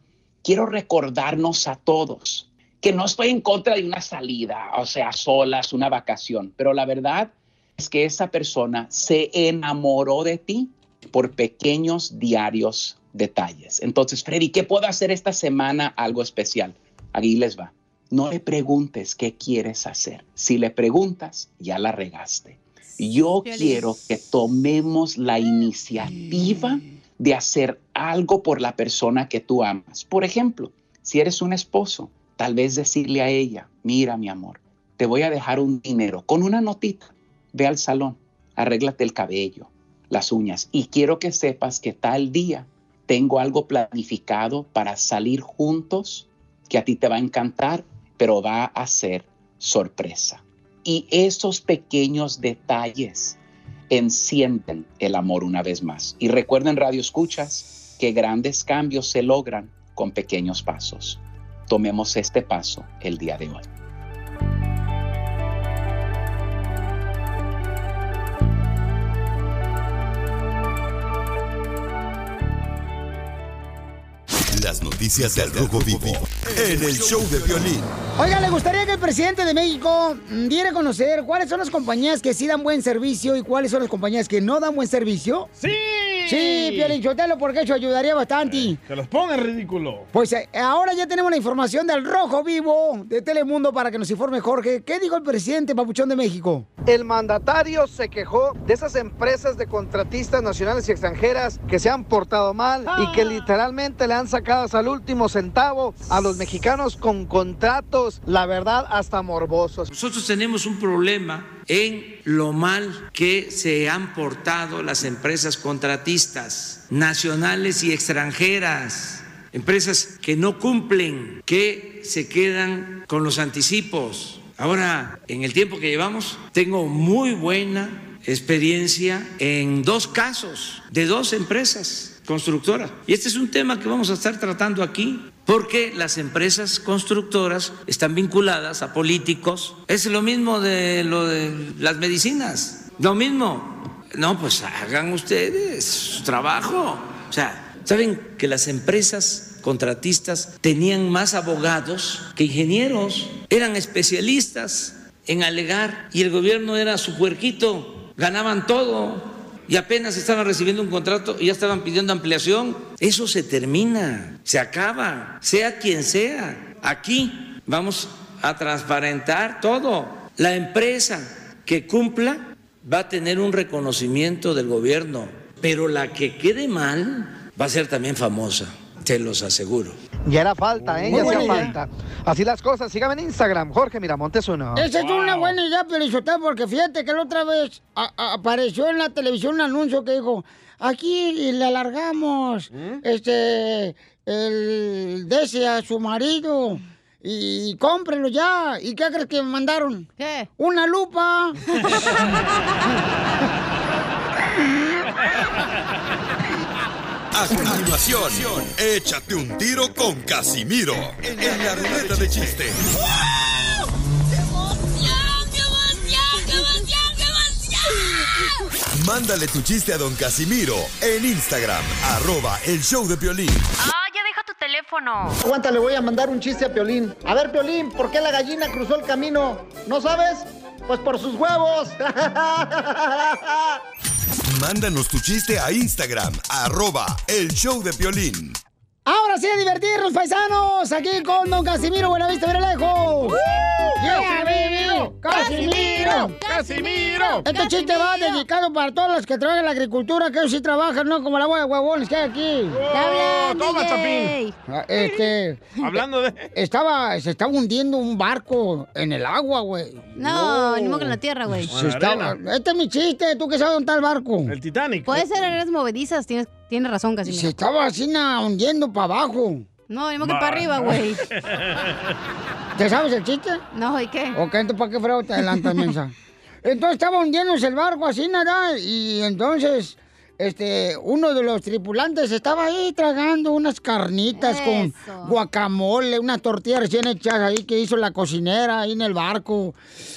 quiero recordarnos a todos que no estoy en contra de una salida, o sea, solas, una vacación, pero la verdad es que esa persona se enamoró de ti por pequeños diarios detalles. Entonces, Freddy, ¿qué puedo hacer esta semana algo especial? Aquí les va. No le preguntes qué quieres hacer. Si le preguntas, ya la regaste. Yo quiero que tomemos la iniciativa de hacer algo por la persona que tú amas. Por ejemplo, si eres un esposo, tal vez decirle a ella, mira mi amor, te voy a dejar un dinero con una notita. Ve al salón, arréglate el cabello, las uñas y quiero que sepas que tal día tengo algo planificado para salir juntos que a ti te va a encantar, pero va a ser sorpresa. Y esos pequeños detalles encienden el amor una vez más. Y recuerden, Radio Escuchas, que grandes cambios se logran con pequeños pasos. Tomemos este paso el día de hoy. Las noticias del Rojo Vivo en el show de violín. Oiga, ¿le gustaría que el presidente de México mm, diera a conocer cuáles son las compañías que sí dan buen servicio y cuáles son las compañías que no dan buen servicio? ¡Sí! Sí, Piolín Chotelo, porque eso ayudaría bastante. Que los ponga en ridículo. Pues eh, ahora ya tenemos la información del Rojo Vivo de Telemundo para que nos informe Jorge. ¿Qué dijo el presidente Papuchón de México? El mandatario se quejó de esas empresas de contratistas nacionales y extranjeras que se han portado mal y que literalmente le han sacado hasta el último centavo a los mexicanos con contratos, la verdad, hasta morbosos. Nosotros tenemos un problema en lo mal que se han portado las empresas contratistas nacionales y extranjeras, empresas que no cumplen, que se quedan con los anticipos. Ahora, en el tiempo que llevamos, tengo muy buena experiencia en dos casos de dos empresas constructoras. Y este es un tema que vamos a estar tratando aquí porque las empresas constructoras están vinculadas a políticos. Es lo mismo de lo de las medicinas, lo mismo. No, pues hagan ustedes su trabajo. O sea, ¿saben que las empresas contratistas tenían más abogados que ingenieros? Eran especialistas en alegar y el gobierno era su puerquito, ganaban todo y apenas estaban recibiendo un contrato y ya estaban pidiendo ampliación. Eso se termina, se acaba, sea quien sea. Aquí vamos a transparentar todo. La empresa que cumpla va a tener un reconocimiento del gobierno, pero la que quede mal va a ser también famosa, te los aseguro. Ya era falta, ¿eh? Muy Ya hacía falta. Así las cosas. Síganme en Instagram, Jorge Miramontes uno. Esa es una buena idea, Pelichotelo, porque fíjate que la otra vez a- a- apareció en la televisión un anuncio que dijo, aquí le alargamos este el dese a su marido y cómprelo ya. ¿Y qué crees que me mandaron? ¿Qué? Una lupa. [laughs] [laughs] A continuación, échate un tiro con Casimiro en la ruleta de chiste. Mándale tu chiste a don Casimiro en Instagram, arroba el show de violín. Ah, ya deja tu teléfono. Aguanta, le voy a mandar un chiste a Piolín. A ver, Piolín, ¿por qué la gallina cruzó el camino? ¿No sabes? Pues por sus huevos. [laughs] Mándanos tu chiste a Instagram, arroba el show de violín. Ahora sí a divertirnos, paisanos. Aquí con Don Casimiro Buenavista Verelejo. ¡Casimiro! ¡Casimiro! ¡Casimiro! Este chiste va dedicado para todos los que trabajan en la agricultura, que ellos sí trabajan, no como la bola de huevones que hay aquí. ¿Qué hablan, toma? Chapín. Ah, Este. [laughs] Hablando de- Estaba, se estaba hundiendo un barco en el agua, güey. No, ni modo que en la tierra, güey. Se estaba- Este es mi chiste, tú que sabes dónde está el barco. El Titanic. Puede ser arenas movedizas, tienes, tienes razón, casi. Se estaba así na, hundiendo para abajo. No, ni modo que para arriba, güey. [laughs] [laughs] ¿Te sabes el chiste? No, ¿y qué? Ok, entonces ¿para qué frego te adelantas, mensa? [laughs] Entonces estaba hundiéndose el barco así, nada, y entonces, este, uno de los tripulantes estaba ahí tragando unas carnitas con guacamole, unas tortillas recién hechas ahí que hizo la cocinera ahí en el barco.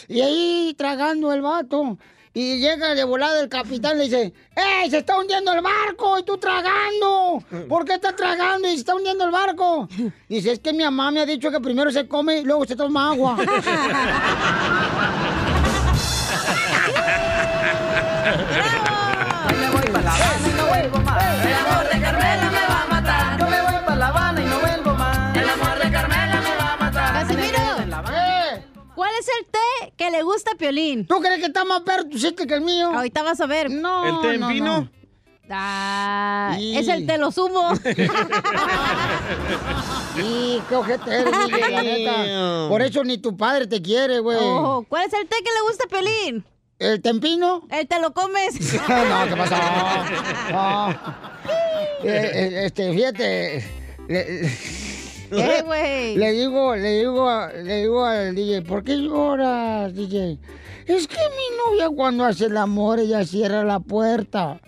Y ahí tragando el vato. Y llega de volada el capitán y le dice, ¡Ey, se está hundiendo el barco! ¡Y tú tragando! ¿Por qué estás tragando y se está hundiendo el barco? Dice, es que mi mamá me ha dicho que primero se come y luego se toma agua. [laughs] Me voy para La y no vuelvo más. Es el té que le gusta a Piolín? ¿Tú crees que está más perro tu chiste que el mío? Ahorita vas a ver. No, ¿El té en no, vino? no. Ah, es el te lo sumo. [laughs] [laughs] Sí, qué ojete eres, la neta. Por eso ni tu padre te quiere, güey. Oh, ¿Cuál es el té que le gusta a Piolín? ¿El tempino? El te lo comes. [laughs] no, ¿qué pasó? No. Eh, eh, este, fíjate. le- ¿Qué, [laughs] güey? Le digo, le digo, a- le digo al DJ, ¿por qué lloras, DJ? Es que mi novia cuando hace el amor ella cierra la puerta.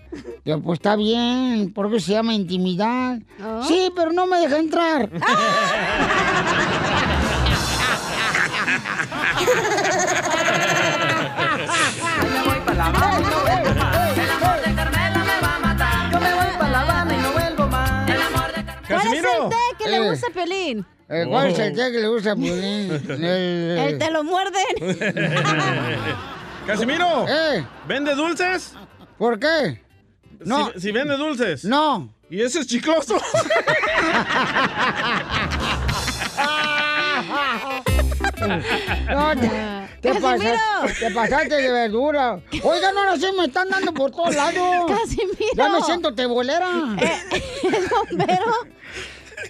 Yo, pues está bien, porque se llama intimidad. Sí, pero no me deja entrar. Me [laughs] [laughs] le Eh. gusta Piolín? Eh, ¿Cuál es el té que le gusta a Piolín? [laughs] El, El te lo muerden. [laughs] Casimiro, Eh, ¿vende dulces? ¿Por qué? No. Si, si vende dulces. No. ¿Y ese es chicloso? [laughs] No, te, pasaste, te pasaste de verdura. Oigan, ahora sí me están dando por todos lados. Casimiro. Ya me siento tebolera. ¿Es bombero?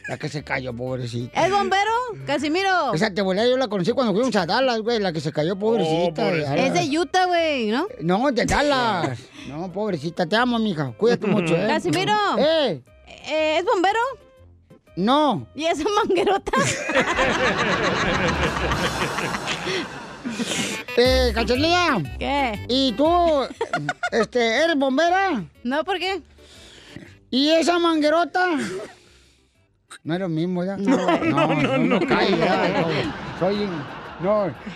La que se cayó, pobrecita. ¿Es bombero? Casimiro. Esa tebolera yo la conocí cuando fuimos a Dallas, güey. La que se cayó, pobrecita. de Dallas. Es de Utah, güey, ¿no? No, de Dallas. No, pobrecita. Te amo, mija. Cuídate mucho, ¿eh? Casimiro. ¿Eh? Eh, ¿Es bombero? No. ¿Y esa manguerota? Eh, Cachanilla. ¿Qué? ¿Y tú, este, eres bombera? No, ¿por qué? ¿Y esa manguerota? No es lo mismo, ¿ya? No, no, no, no, un- no.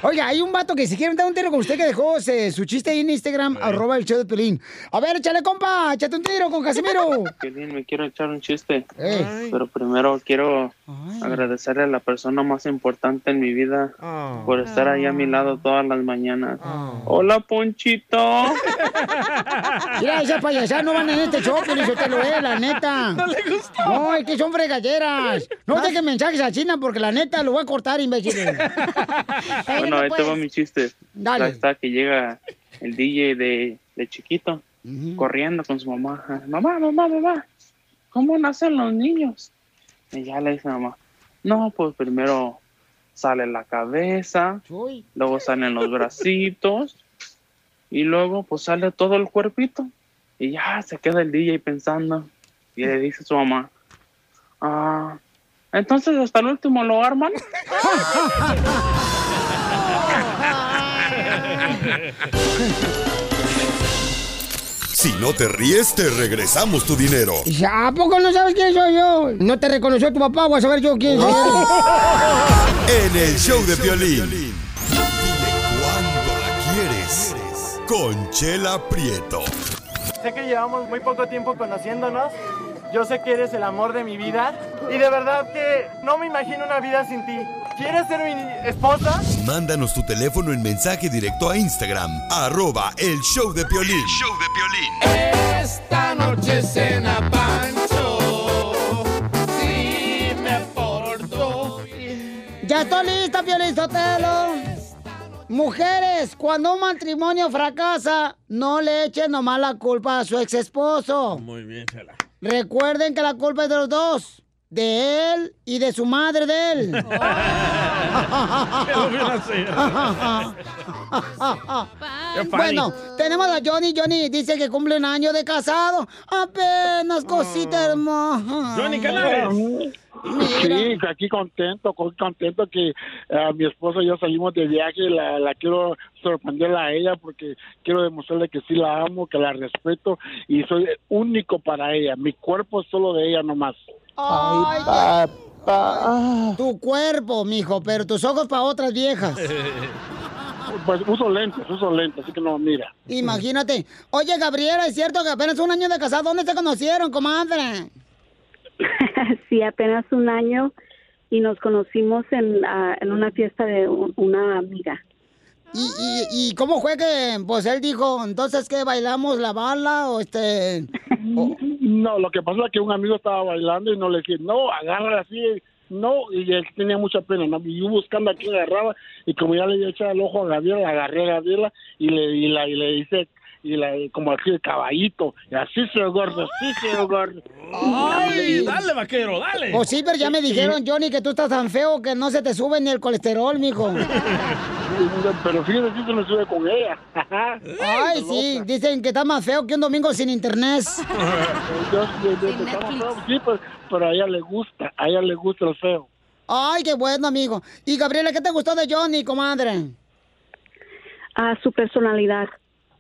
Oiga, hay un vato que si quiere dar un tiro con usted que dejó se- su chiste ahí en Instagram, arroba el show de Pelín. A ver, échale, compa, échate un tiro con Casimiro. [laughs] Piolín, me quiero echar un chiste. Ey. Pero primero quiero agradecerle a la persona más importante en mi vida por estar ahí a mi lado todas las mañanas. Hola, Ponchito. [laughs] Mira, esas payasadas no van en este show, pero eso te lo es, la neta. [laughs] No le gustó. No, es que son fregalleras. No dejen mensajes a China porque la neta lo voy a cortar, imbéciles. [laughs] bueno, ahí va mi chiste. Dale. Ahí está que llega el DJ de, de chiquito corriendo con su mamá. Mamá, mamá, mamá, ¿cómo nacen los niños? Y ya le dice mamá, no, pues primero sale la cabeza, luego salen los bracitos y luego pues sale todo el cuerpito. Y ya se queda el DJ pensando y le dice a su mamá, ah, entonces hasta el último lo arman. Si no te ríes, te regresamos tu dinero. ¿A poco no sabes quién soy yo? No te reconoció tu papá, voy a saber yo quién soy. [laughs] En el show de violín. Dile cuándo la quieres. Conchela Prieto. Sé que llevamos muy poco tiempo conociéndonos. Yo sé que eres el amor de mi vida. Y de verdad que no me imagino una vida sin ti. ¿Quieres ser mi esposa? Mándanos tu teléfono en mensaje directo a Instagram. Arroba el show de violín. show de Esta noche cena Pancho. Si estoy lista, Piolín Sotelo. Mujeres, cuando un matrimonio fracasa, no le echen nomás la culpa a su ex esposo. Muy bien, Chela. Recuerden que la culpa es de los dos. De él y de su madre de él. [laughs] bueno, tenemos a Johnny. Johnny dice que cumple un año de casado. Apenas cosita hermosa. Johnny Canales. Sí, aquí contento, con- contento que eh, mi esposa y yo salimos de viaje, la, la quiero sorprenderla a ella porque quiero demostrarle que sí la amo, que la respeto y soy único para ella, mi cuerpo es solo de ella nomás. Ay, Tu cuerpo, mijo, pero tus ojos para otras viejas. [laughs] Pues uso lentes, uso lentes, así que no mira. Imagínate. Oye, Gabriela, ¿es cierto que apenas un año de casado? ¿Dónde se conocieron, comadre? [laughs] sí, apenas un año y nos conocimos en, ah, en una fiesta de un- una amiga. ¿Y, y, y cómo fue que, pues, él dijo, entonces, que bailamos la bala o este...? [laughs] No, lo que pasa es que un amigo estaba bailando y no le dije, no, agárrala así, no, y él tenía mucha pena, ¿no? y yo buscando a quién agarraba, y como ya le había echado el ojo a Gabriela, la agarré a Gabriela y le, y la, y le hice, y la, como así el caballito, y así se gordo, así se gordo. ¡Ay! Dale, vaquero, dale. Pues sí, pero ya me dijeron, Johnny, que tú estás tan feo que no se te sube ni el colesterol, mijo. [laughs] Pero fíjate, sí se me sube con ella. Ay, sí, dicen que está más feo que un domingo sin internet. [laughs] Yo- yo- yo- estaba feo, sí, pues, pero a ella le gusta, a ella le gusta el feo. Ay, qué bueno, amigo. Y Gabriela, ¿qué te gustó de Johnny, comadre? a su personalidad,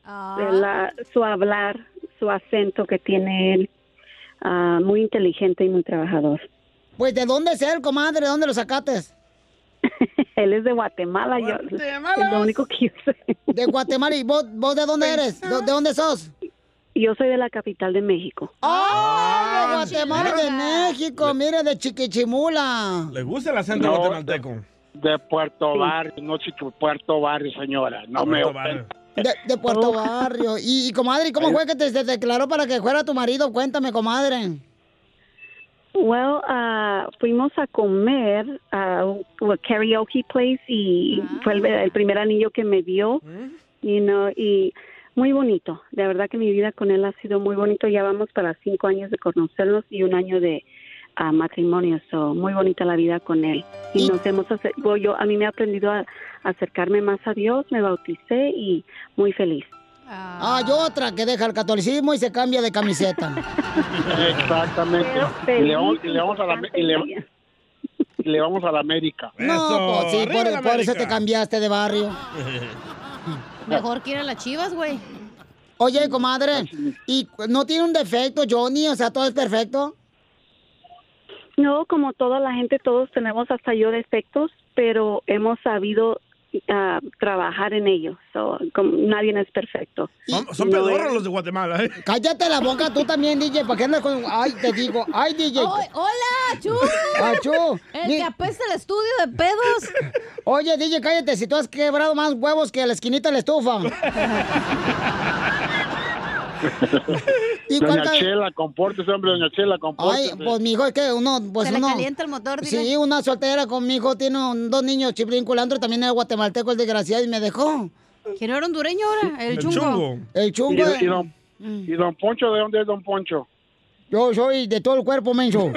la- su hablar, su acento que tiene él, ah, muy inteligente y muy trabajador. Pues, ¿de dónde es él, comadre? ¿De dónde lo sacaste? [laughs] Él es de Guatemala, yo es lo único que yo sé. De Guatemala. ¿Y vos, vos de dónde eres? ¿De, de dónde sos? Yo soy de la capital de México. ¡Ay, de Guatemala, de México! Mire, de Chiquichimula. ¿Le gusta el acento No, guatemalteco? De Puerto Barrio, no Puerto Barrio, señora, no me ofenda. De, de Puerto Barrio. Y, y, comadre, ¿y ¿cómo fue que te, te declaró para que fuera tu marido? Cuéntame, comadre. Well, ah, fuimos a comer a un un karaoke place y fue el, el primer anillo que me dio, you know, y muy bonito. De verdad que mi vida con él ha sido muy bonito. Ya vamos para cinco años de conocernos y un año de ah, matrimonio. So, muy bonita la vida con él. Y nos hemos bueno, yo a mí me ha aprendido a acercarme más a Dios. Me bauticé y muy feliz. Hay otra que deja el catolicismo y se cambia de camiseta. [laughs] Exactamente. Y le, vamos, y le vamos a la y le, y le vamos a la América. [laughs] No, pues sí, por, por eso te cambiaste de barrio. [laughs] Mejor que ir a las chivas, güey. Oye, comadre, ¿y no tiene un defecto, Johnny? O sea, todo es perfecto. No, como toda la gente, todos tenemos hasta yo defectos, pero hemos sabido ah, trabajar en ellos. So, como nadie es perfecto. Son, son No pedorros es- los de Guatemala, ¿eh? Cállate la boca tú también, DJ, ¿para qué andas con...? Ay, te digo, ay, DJ. ¡Hola, Chu! Achú. El Mi- que apesta el estudio de pedos. Oye, DJ, cállate, si tú has quebrado más huevos que la esquinita de la estufa. [laughs] [laughs] ¿Y Doña cuántas- Chela, compórtese, hombre, doña Chela, Ay, compórtese. pues mi hijo, es que uno, pues Se le uno... calienta el motor, dile. Sí, una soltera con mi hijo, tiene un- dos niños, Chiplín Culantro, también era guatemalteco, el desgraciado, y me dejó. ¿Quién era hondureño ahora? El, chungo. El ¿Y, chungo. y don, ¿Y don Poncho de dónde es don Poncho? Yo soy de todo el cuerpo, menso. [laughs]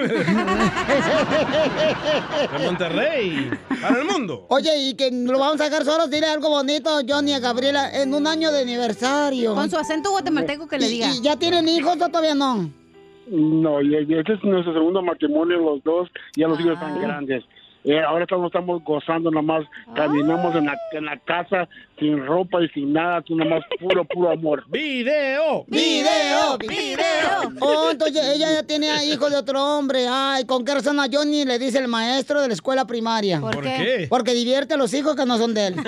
De Monterrey. Para el mundo. Oye, y que lo vamos a sacar solos, dile algo bonito, Johnny, a Gabriela, en un año de aniversario. Con su acento guatemalteco que le ¿Y- diga. ¿Y ya tienen hijos o todavía no? No, y- este es nuestro segundo matrimonio, los dos, ya los hijos Ah. están grandes. Eh, ahora estamos, estamos gozando nomás, caminamos en la, en la casa sin ropa y sin nada, tú nomás puro, puro amor. [laughs] ¡Video! ¡Video! ¡Video! Oh, entonces ella ya tenía hijos de otro hombre. Ay, ¿con qué razón a Johnny le dice el maestro de la escuela primaria? ¿Por ¿Por qué? qué? Porque divierte a los hijos que no son de él. [laughs]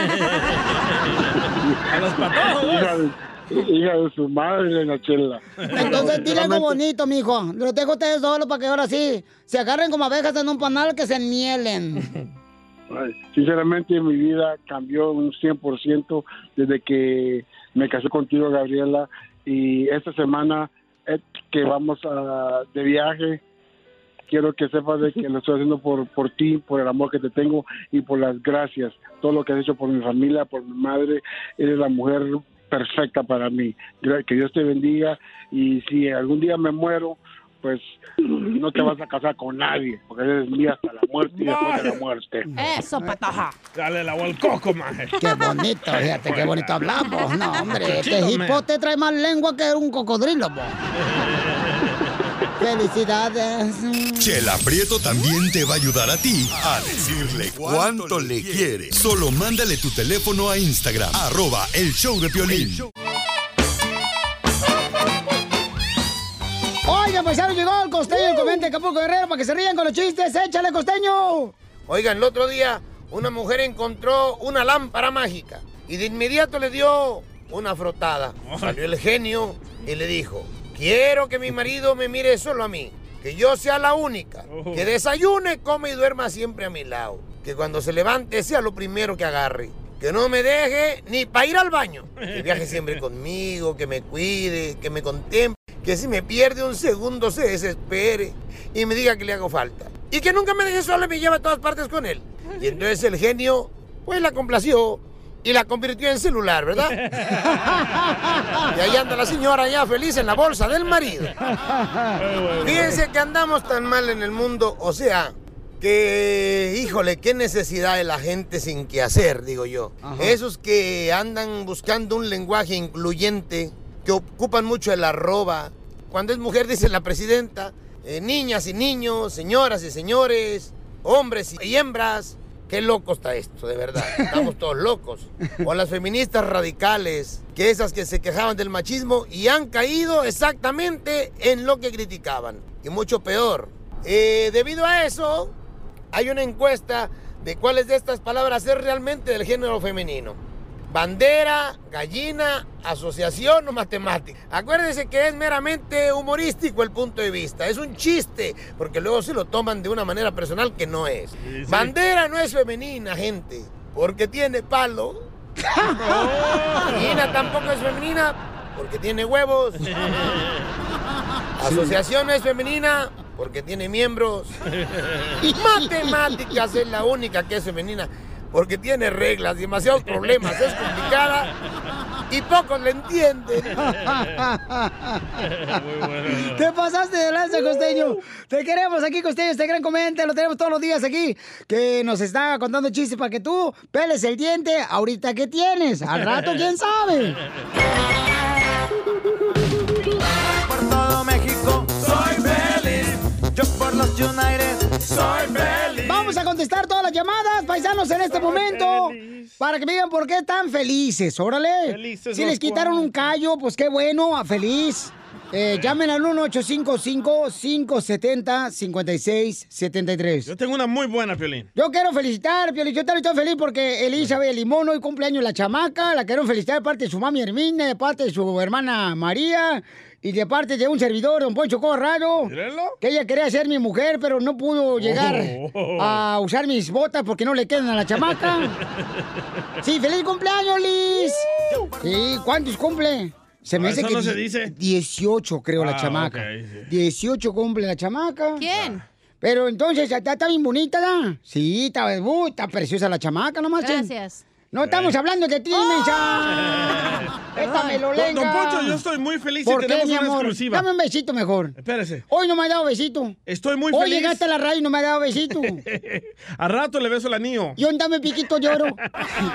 A los patojos. [laughs] Hija de, su madre, Chela. Entonces dile algo bonito, mijo. Los dejo a ustedes solos para que ahora sí se agarren como abejas en un panal que se enmielen. [laughs] Ay, Sinceramente, mi vida cambió un 100% desde que me casé contigo, Gabriela. Y esta semana eh, que vamos a, de viaje, quiero que sepas de que lo estoy haciendo por, por ti, por el amor que te tengo y por las gracias. Todo lo que has hecho por mi familia, por mi madre, eres la mujer perfecta para mí. Que Dios te bendiga y si algún día me muero, pues no te vas a casar con nadie, porque eres mía hasta la muerte y después de la muerte. Eso, patoja. Dale el agua al coco, maje. Qué bonito, fíjate, qué bonito hablamos. No, hombre, este hipote trae más lengua que un cocodrilo, po. Felicidades. Chela Prieto también te va a ayudar a ti a decirle cuánto le quiere. Solo mándale tu teléfono a Instagram, arroba el show de Piolín. Oigan, paisano, llegó el costeño, el comediante de Acapulco Guerrero, para que se rían con los chistes. ¡Échale, costeño! Oigan, el otro día una mujer encontró una lámpara mágica y de inmediato le dio una frotada. Salió el genio y le dijo, quiero que mi marido me mire solo a mí, que yo sea la única, que desayune, come y duerma siempre a mi lado, que cuando se levante sea lo primero que agarre. Que no me deje ni para ir al baño. Que viaje siempre [laughs] conmigo, que me cuide, que me contemple. Que si me pierde un segundo se desespere y me diga que le hago falta. Y que nunca me deje sola y me lleve a todas partes con él. Y entonces el genio, pues la complació y la convirtió en celular, ¿verdad? Y ahí anda la señora ya feliz en la bolsa del marido. Fíjense que andamos tan mal en el mundo, o sea, que, híjole, qué necesidad de la gente sin que hacer, digo yo. Ajá. Esos que andan buscando un lenguaje incluyente, que ocupan mucho el arroba. Cuando es mujer, dice la presidenta, eh, niñas y niños, señoras y señores, hombres y hembras. Qué loco está esto, de verdad. [laughs] Estamos todos locos. O las feministas radicales, que esas que se quejaban del machismo y han caído exactamente en lo que criticaban. Y mucho peor. Eh, debido a eso, hay una encuesta de cuáles de estas palabras es realmente del género femenino. Bandera, gallina, asociación o matemática. Acuérdense que es meramente humorístico el punto de vista. Es un chiste, porque luego se lo toman de una manera personal que no es. sí. Bandera no es femenina, gente, porque tiene palo. Gallina tampoco es femenina, porque tiene huevos. [laughs] Asociación no es femenina porque tiene miembros. [laughs] Matemáticas es la única que es femenina porque tiene reglas, demasiados problemas, es complicada y pocos le entienden. ¿Qué pasaste de lanza, costeño? Te queremos aquí, costeño, este gran comediante, lo tenemos todos los días aquí, que nos está contando chistes para que tú peles el diente ahorita que tienes. Al rato, quién sabe. Por todo México soy feliz. Yo por los United soy feliz. Vamos a contestar todas las llamadas, paisanos, en este momento. Para que me digan por qué están felices. Órale. Felices si les quitaron un callo, pues qué bueno, a feliz. Eh, llamen al 1855-570-5673. Yo tengo una muy buena, Piolín. Yo quiero felicitar, Piolín, yo estoy feliz porque Elizabeth Limón hoy cumpleaños la chamaca. La quiero felicitar de parte de su mami Hermina, de parte de su hermana María y de parte de un servidor, don Poncho Corrado. Que ella quería ser mi mujer, pero no pudo llegar Oh. a usar mis botas porque no le quedan a la chamaca. [laughs] Sí, feliz cumpleaños, Liz. Sí, ¿cuántos cumple? Se me Ah, hace que no se dice. 18, creo, la Ah, chamaca. ok, sí. 18 cumple la chamaca. ¿Quién? Pero entonces, está, está bien bonita, ¿da? Sí, está, uy, está preciosa la chamaca, no marchen. Gracias. No estamos hablando de ti, mensa. [laughs] Esta me lo Don, don Poncho, yo estoy muy feliz y ¿Por qué, tenemos mi una exclusiva. Dame un besito mejor. Espérese. Hoy no me ha dado besito. Estoy muy Hoy feliz. llegaste a la radio y no me ha dado besito. [laughs] A rato le beso el anillo. Y un dame piquito de oro. [laughs]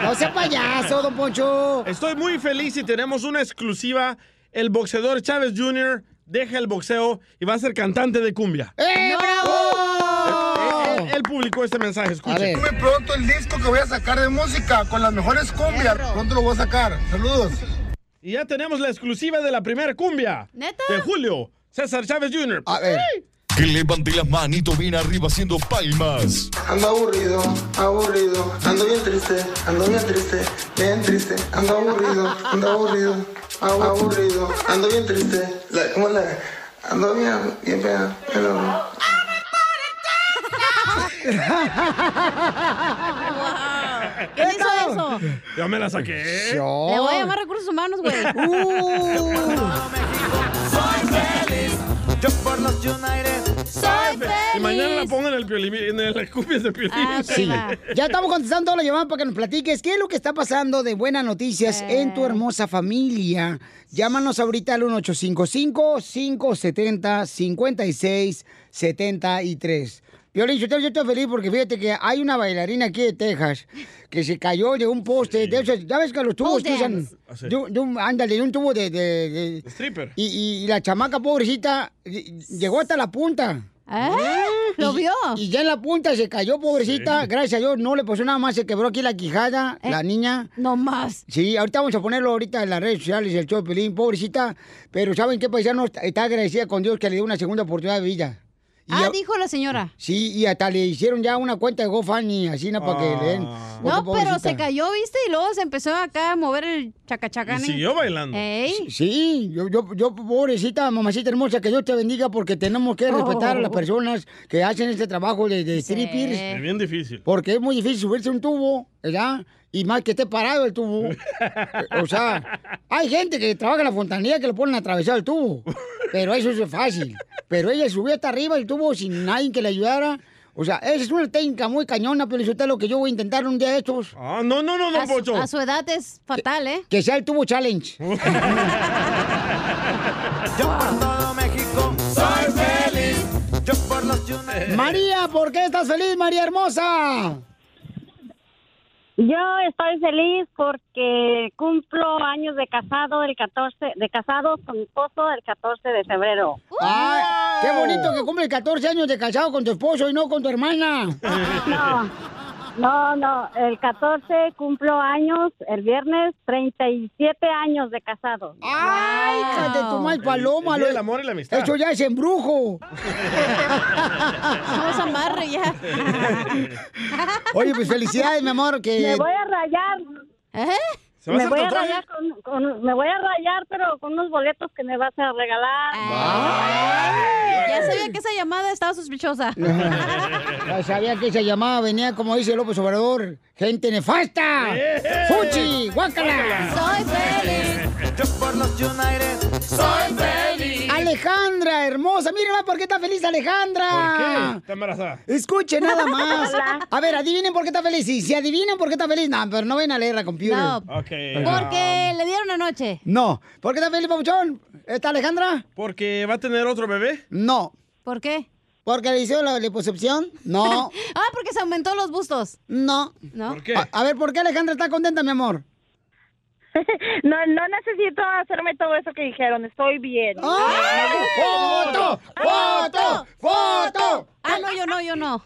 No sea payaso, don Poncho. Estoy muy feliz y tenemos una exclusiva. El boxeador Chávez Jr. deja el boxeo y va a ser cantante de cumbia. ¡Eh, bravo! Él, publicó este mensaje, escuche. Muy pronto el disco que voy a sacar de música con las mejores cumbias. Pronto lo voy a sacar. Saludos. Y ya tenemos la exclusiva de la primera cumbia. ¿Neta? De Julio. César Chávez Jr. A ver. Que levante las manitos bien arriba haciendo palmas. Ando aburrido, aburrido, ando bien triste, ando bien triste, bien triste, ando aburrido, ando aburrido, abu- aburrido, ando bien triste, la, ¿cómo la? Ando bien, bien fea, ¿Quién hizo eso? Ya me la saqué. Le voy a llamar recursos humanos, güey. Soy [laughs] feliz, yo por los United soy feliz. Y la pongan en el piolín, en el de piolín. Ah, Sí. Ya estamos contestando toda la llamada para que nos platiques qué es lo que está pasando de buenas noticias en tu hermosa familia. Llámanos ahorita al 1855-570-5673. Violín, yo estoy feliz porque fíjate que hay una bailarina aquí de Texas que se cayó de un poste. De esos, ya ves que los tubos que usan. De, un- de un- ándale, de un tubo de. de- de- Stripper. y, y- y la chamaca pobrecita llegó hasta la punta. ¿Lo vio? Y ya en la punta se cayó, pobrecita. Gracias a Dios, no le pasó nada más. Se quebró aquí la quijada, la niña. No más. Sí, ahorita vamos a ponerlo ahorita en las redes sociales, el show de Pelín, pobrecita. Pero ¿saben qué paisano? Está- Está agradecida con Dios que le dio una segunda oportunidad de vida. Y Ah, dijo la señora. Sí, y hasta le hicieron ya una cuenta de GoFundMe, así, ¿no? Para que le den. No, pero se cayó, ¿viste? Y luego se empezó acá a mover el chacachacán. Y siguió bailando. Ey. Sí, yo, yo, yo, pobrecita, mamacita hermosa, que Dios te bendiga porque tenemos que respetar a las Oh. personas que hacen este trabajo de, de strippers. Es bien difícil. Porque es muy difícil subirse a un tubo, ¿verdad? Y más que esté parado el tubo. [laughs] o sea, hay gente que trabaja en la fontanería que le ponen a atravesar el tubo. Pero eso es fácil. Pero ella subió hasta arriba el tubo sin nadie que le ayudara. O sea, esa es una técnica muy cañona, pero eso es lo que yo voy a intentar un día de estos. Ah, no, no, no, a, su, a su edad es fatal, ¿eh? Que sea el tubo challenge. [laughs] todo México soy feliz. Yo por los María, ¿por qué estás feliz, María hermosa? Yo estoy feliz porque cumplo años de casado el 14 de casados con mi esposo el 14 de febrero. Ay, qué bonito que cumple 14 años de casado con tu esposo y no con tu hermana. [laughs] No, no, no, el 14 cumplo años, el viernes 37 años de casado. Ay, hija de tu mal paloma. El amor y la amistad. Eso ya es embrujo. [laughs] Vamos a amarre ya. Oye, pues felicidades, mi amor, que... Me voy a rayar. ¿Se va a Me hacer voy a rayar con, con- me voy a rayar, pero con unos boletos que me vas a regalar. Ya sabía que esa llamada estaba sospechosa. [laughs] Ya sabía que esa llamada venía, como dice López Obrador, gente nefasta. ¡Fuchi! ¡Guácala! Soy feliz. Yo por los United soy feliz. Alejandra, hermosa, mírala por qué está feliz Alejandra. ¿Por qué? Está embarazada. Escuche nada [laughs] más. Hola. A ver, adivinen por qué está feliz. Y si adivinan por qué está feliz, no, pero no ven a leer la computer. No. Ok. Porque le dieron anoche. No. ¿Por qué está feliz, papuchón? ¿Está Alejandra? ¿Porque va a tener otro bebé? No. ¿Por qué? ¿Porque le hicieron la liposucción? No. ah, porque se aumentó los bustos. No. ¿No? ¿Por qué? A, a ver, ¿por qué Alejandra está contenta, mi amor? No, no necesito hacerme todo eso que dijeron, estoy bien. ¡Foto! ¡Foto! ¡Foto! Ah, no, yo no, yo no.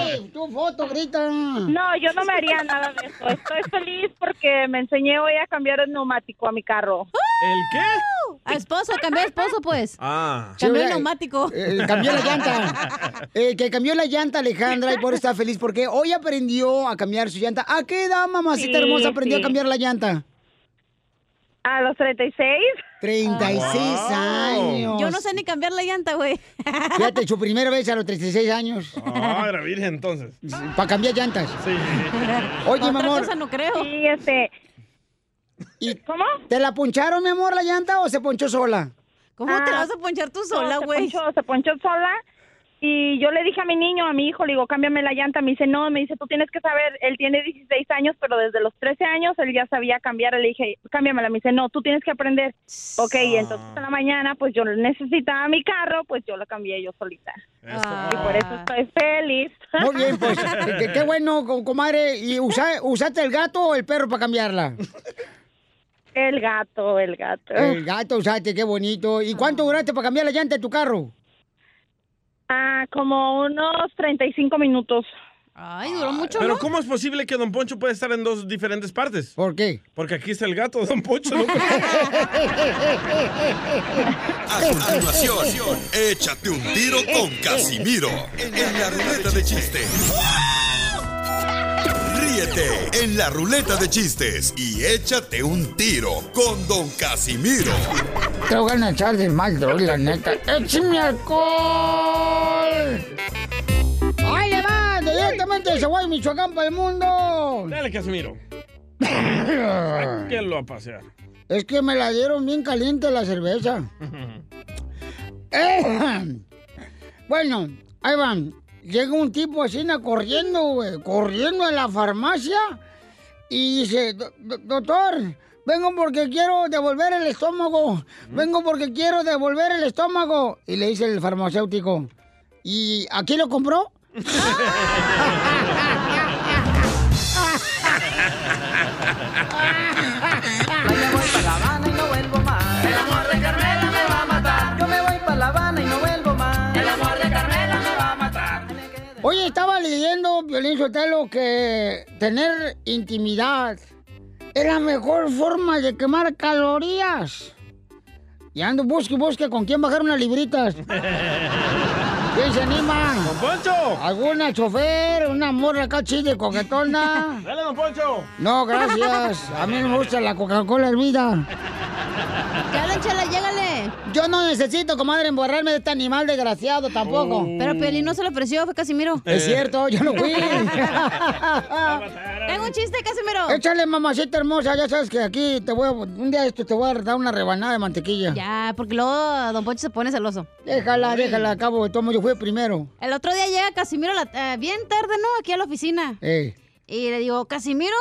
Ey, tu foto, grita. No, yo no me haría nada de eso. Estoy feliz porque me enseñé hoy a cambiar el neumático a mi carro. ¿El qué? A esposo, cambié a esposo, pues. Ah. Cambié el neumático. Eh, cambió la llanta. [laughs] Eh, que cambió la llanta, Alejandra, y por eso está feliz, porque hoy aprendió a cambiar su llanta. ¿A qué edad, mamacita Sí, hermosa, aprendió sí. a cambiar la llanta? A los 36. 36 años. Yo no sé ni cambiar la llanta, güey. Fíjate, su primera vez a los 36 años. Ah, era virgen entonces. Para cambiar llantas. Sí. Oye, mi Otra amor. cosa no creo. Sí, este. ¿Y ¿Cómo? ¿Te la poncharon, mi amor, la llanta o se ponchó sola? ¿Cómo te Ah, vas a ponchar tú no, sola, se güey? ponchó- Se ponchó sola. Y yo le dije a mi niño, a mi hijo, le digo, cámbiame la llanta. Me dice, no, me dice, tú tienes que saber, él tiene 16 años, pero desde los 13 años él ya sabía cambiar. Le dije, cámbiamela. Me dice, no, tú tienes que aprender. Ok, y entonces en la mañana, pues yo necesitaba mi carro, pues yo lo cambié yo solita. Y por eso estoy feliz. Muy bien, pues, [laughs] qué, qué bueno, co- comadre. ¿Y usa- usaste el gato o el perro para cambiarla? El gato, el gato. El gato usaste, qué bonito. ¿Y cuánto duraste para cambiar la llanta de tu carro? Ah, como unos 35 minutos. Ay, duró mucho, Pero ¿no? ¿cómo es posible que Don Poncho puede estar en dos diferentes partes? ¿Por qué? Porque aquí está el gato de Don Poncho. ¿no? [laughs] A continuación, échate un tiro con Casimiro en la ruleta de chistes. Ríete en la ruleta de chistes y échate un tiro con Don Casimiro. Te voy a echar de mal, droga, la neta. ¡Échame alcohol! ¡Ahí le va! Directamente de Zaguay, Michoacán, para el mundo. Dale, Casimiro. [laughs] Sáquelo a pasear. Es que me la dieron bien caliente la cerveza. [laughs] Eh, [laughs] bueno, ahí van. Llega un tipo así corriendo, güey, corriendo a la farmacia y dice, "Do- do- doctor, vengo porque quiero devolver el estómago, vengo porque quiero devolver el estómago. Y le dice el farmacéutico, ¿y aquí lo compró? [laughs] [laughs] Oye, estaba leyendo, Violín Sotelo, que tener intimidad es la mejor forma de quemar calorías. Y ando busque y busque con quién bajar unas libritas. [laughs] ¿Quién se anima? ¡Don Poncho! ¿Alguna chofer? ¿Una morra acá chile coquetona? [laughs] ¡Dale, don Poncho! No, gracias. A mí no me gusta la Coca-Cola hervida. Chale, chale, llégale. Yo no necesito, comadre, emborrarme de este animal desgraciado tampoco. Pero Piolín no se lo ofreció, fue Casimiro. Es cierto, yo no fui. Tengo un chiste, Casimiro. Échale, mamacita hermosa, ya sabes que aquí te voy a... Un día esto te voy a dar una rebanada de mantequilla. Ya, porque luego Don Poncho se pone celoso. Déjala, déjala, acabo de tomo, yo fui primero. El otro día llega Casimiro la- eh, bien tarde, ¿no? Aquí a la oficina. Eh. Y le digo, Casimiro,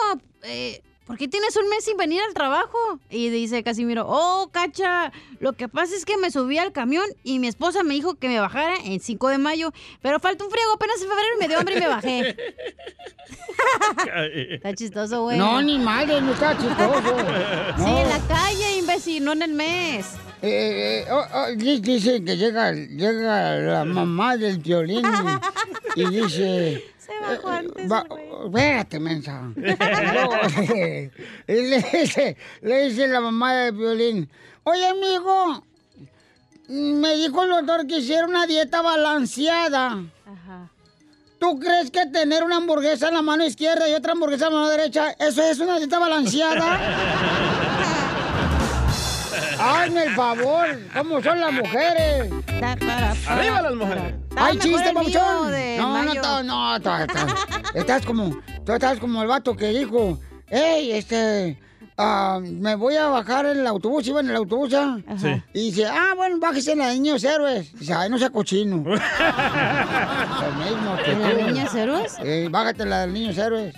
eh, ¿por qué tienes un mes sin venir al trabajo? Y dice Casimiro, oh, cacha, lo que pasa es que me subí al camión y mi esposa me dijo que me bajara en 5 de mayo, pero falta un friego apenas en febrero y me dio hambre y me bajé. [laughs] Está chistoso, güey. No, ni madre, no está chistoso. [laughs] Sí, en la calle, imbécil, no en el mes. Eh, eh, oh, oh, di- dice que llega, llega la mamá del violín y, y dice... Se bajó antes, va- espérate, mensa. [laughs] [laughs] Le, dice, le dice la mamá del violín, oye, amigo, me dijo el doctor que hiciera una dieta balanceada. ¿Tú crees que tener una hamburguesa en la mano izquierda y otra hamburguesa en la mano derecha, eso es una dieta balanceada? [laughs] Hazme el favor, ¿cómo son las mujeres? ¡Arriba las mujeres! ¡Ay, chiste, papuchón! No, no, no, no, estás como, tú estás como el vato que dijo, hey, este, ah, me voy a bajar en el autobús, iba en el autobús, ¿ah? Sí. Y dice, ah, bueno, bájese en la de niños héroes. Dice, ay, no sea cochino. [laughs] Lo mismo que ¿En la de niños héroes? Eh, bájate en la de niños héroes.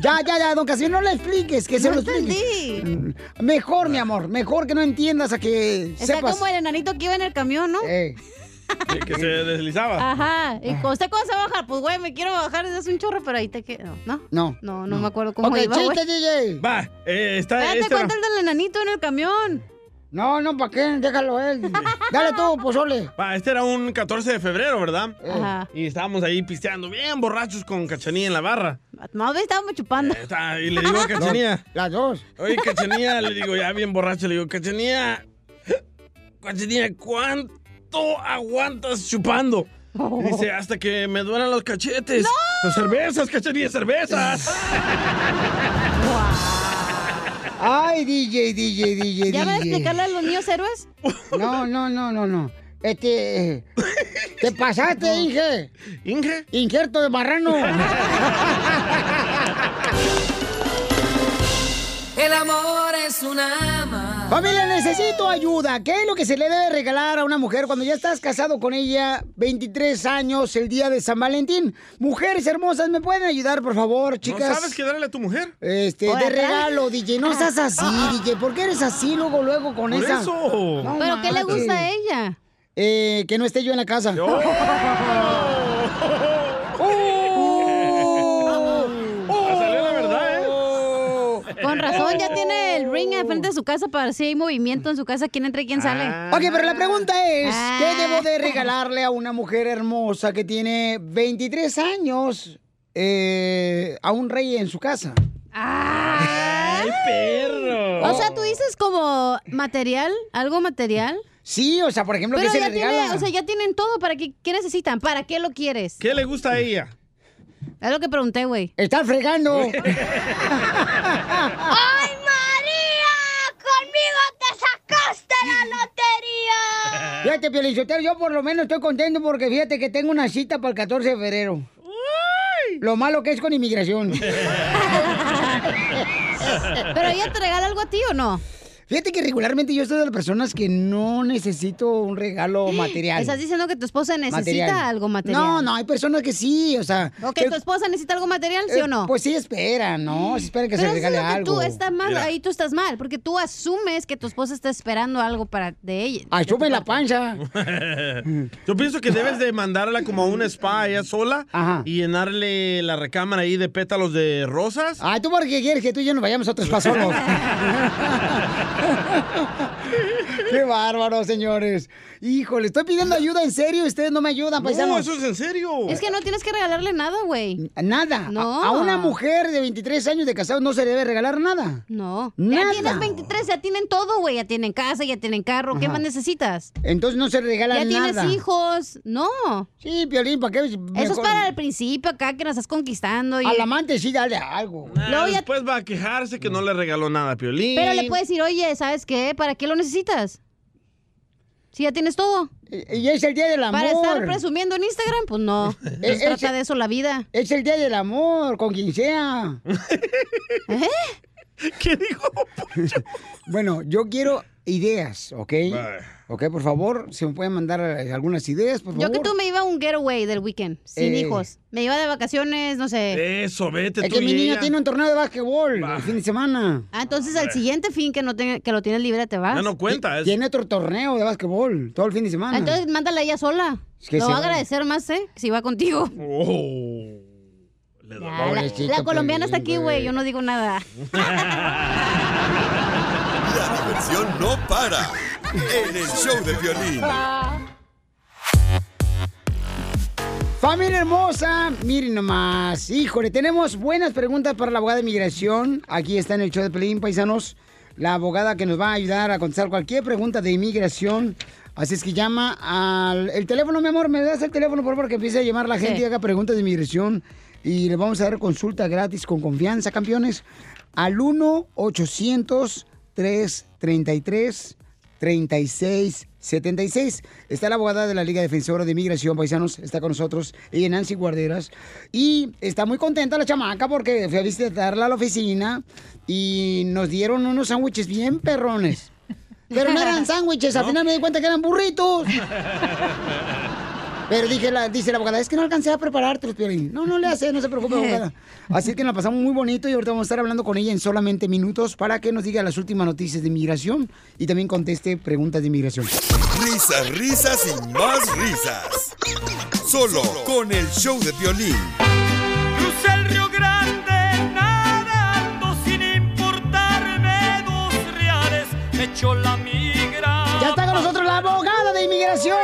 Ya, ya, ya, don Casimiro, no le expliques, que se No lo explique. Mejor, mi amor, mejor que no entiendas a que Está sepas. como el enanito que iba en el camión, ¿no? Eh. Que, que se deslizaba. Ajá. ¿Y usted cómo se va a bajar? Pues, güey, me quiero bajar desde hace un chorro, pero ahí te quedo. ¿No? No. No, no, me acuerdo cómo Ok, iba, chiste, DJ. Va, eh, está... Date este- cuenta el del enanito en el camión. No, no, ¿para qué? Déjalo él. Dale tú, pozole. Va, este era un 14 de febrero, ¿verdad? Ajá. Y estábamos ahí pisteando bien borrachos con Cachanía en la barra. Más bien estábamos chupando. Está- Y le digo a [laughs] Cachanía. Las dos. Oye, [laughs] Cachanía, le digo ya bien borracho, le digo, Cachanía, Cachanía, ¿cuánto aguantas chupando? Y dice, hasta que me duelan los cachetes. Las cervezas, Cachanía, cervezas. [laughs] Ay, DJ, DJ, DJ, ¿Ya vas a DJ. explicarle a los niños héroes? No, no, no, no, no. Este. ¿Te pasaste, [laughs] Inge? ¿Inge? Injerto de marrano. [laughs] El amor es una ama. Familia, necesito ayuda. ¿Qué es lo que se le debe regalar a una mujer cuando ya estás casado con ella 23 años el día de San Valentín? Mujeres hermosas, ¿me pueden ayudar, por favor, ¿No chicas? sabes qué darle a tu mujer? Este, de regalo, DJ. No seas así, DJ. ¿Por qué eres así luego, luego con Por esa? eso. No ¿Pero qué le gusta a ella? Eh, que no esté yo en la casa. salió [laughs] la verdad, ¿eh? Con razón, ya el ring al frente de su casa para ver si hay movimiento en su casa, quién entra y quién sale. Ok, pero la pregunta es, Ah. ¿qué debo de regalarle a una mujer hermosa que tiene 23 años eh, a un rey en su casa? ¡Ay, perro! O sea, tú dices como material, algo material. Sí, o sea, por ejemplo, Pero ¿qué se ya le tiene, regala? o sea, ya tienen todo. ¿Para qué, qué necesitan? ¿Para qué lo quieres? ¿Qué le gusta a ella? Es lo que pregunté, güey. Está fregando. [laughs] [laughs] ¡Ay, María! ¡Conmigo te sacaste la lotería! [laughs] Fíjate, Piolichotero, yo por lo menos estoy contento porque fíjate que tengo una cita para el 14 de febrero. Lo malo que es con inmigración. [laughs] [laughs] ¿Pero ella te regala algo a ti o no? Fíjate que regularmente yo soy de las personas que no necesito un regalo [gasps] material. ¿Estás diciendo que tu esposa necesita Material. algo material? No, no, hay personas que sí, o sea. ¿O que- que tu esposa necesita algo material, sí eh, o no? Pues sí esperan, ¿no? [gasps] Sí esperan que Pero se eso es regale lo que algo. Tú estás mal, Mira. ahí tú estás mal, porque tú asumes que tu esposa está esperando algo para de ella. Asume la panza. [laughs] Yo pienso que debes de mandarla como a un spa ella sola y llenarle la recámara ahí de pétalos de rosas. Ay, tú porque quieres que tú y yo nos vayamos a otros spa [laughs] ハハハハ! Qué bárbaro, señores. Híjole, estoy pidiendo ayuda en serio y ustedes no me ayudan, paisanos. eso es en serio. Es que no tienes que regalarle nada, güey. Nada. No. A, a una mujer de 23 años de casado no se le debe regalar nada. No. Nada. Ya tienes 23, ya tienen todo, güey. Ya tienen casa, ya tienen carro. ¿Qué Ajá. más necesitas? Entonces no se regala ya nada. tienes hijos. No. Sí, Piolín, ¿para qué? Eso es para el principio acá que nos estás conquistando. Y... Al amante sí, dale algo. Nah, Luego ya- después va a quejarse que no le regaló nada a Piolín. Pero le puedes decir, oye, ¿sabes qué? ¿Para qué lo necesitas? Si ya tienes todo. Y es el día del amor. Para estar presumiendo en Instagram, pues no. [laughs] Es- trata de eso la vida. Es el día del amor, con quien sea. [laughs] ¿Eh? ¿Qué dijo? [laughs] bueno, yo quiero ideas, ¿ok? Ok, por favor, si me pueden mandar eh, algunas ideas, por favor. Yo que tú me iba a un getaway del weekend, sin Eh. hijos. Me iba de vacaciones, no sé. Eso, vete Es tú que mi niño ella. tiene un torneo de básquetbol el fin de semana. Ah, entonces al siguiente fin que no tenga, que lo tienes libre te vas. Ya no cuenta. es- Tiene otro torneo de básquetbol todo el fin de semana. Ah, Entonces mándala ella sola. Es que lo va a va. agradecer más, ¿eh? Si va contigo. Oh. Ya, la, la colombiana está aquí, güey. Yo no digo nada. [laughs] Diversión no para. En el show de violín. Familia hermosa, miren nomás. Híjole, tenemos buenas preguntas para la abogada de inmigración. Aquí está en el show de Pelín, paisanos. La abogada que nos va a ayudar a contestar cualquier pregunta de inmigración. Así es que llama al el teléfono, mi amor. ¿Me das el teléfono, por favor, que empiece a llamar la gente Sí. y haga preguntas de inmigración? Y le vamos a dar consulta gratis con confianza, campeones. Al 1-800-333-3676. Está la abogada de la Liga Defensora de Inmigración, paisanos, está con nosotros, ella Nancy Guarderas. Y está muy contenta la chamaca porque fue a visitarla a la oficina y nos dieron unos sándwiches bien perrones. Pero no eran [laughs] sándwiches, al final me di cuenta que eran burritos. [laughs] Pero dije la, dice la abogada, es que no alcancé a preparártelos, Piolín. No, no le hace, no se preocupe, [laughs] abogada. Así que nos pasamos muy bonito y ahorita vamos a estar hablando con ella en solamente minutos para que nos diga las últimas noticias de inmigración y también conteste preguntas de inmigración. Risas, risas y más risas. Solo con el show de violín. Crucé el Río Grande nadando sin importarme dos reales. Me echó la migra. Ya está con nosotros la abogada de inmigración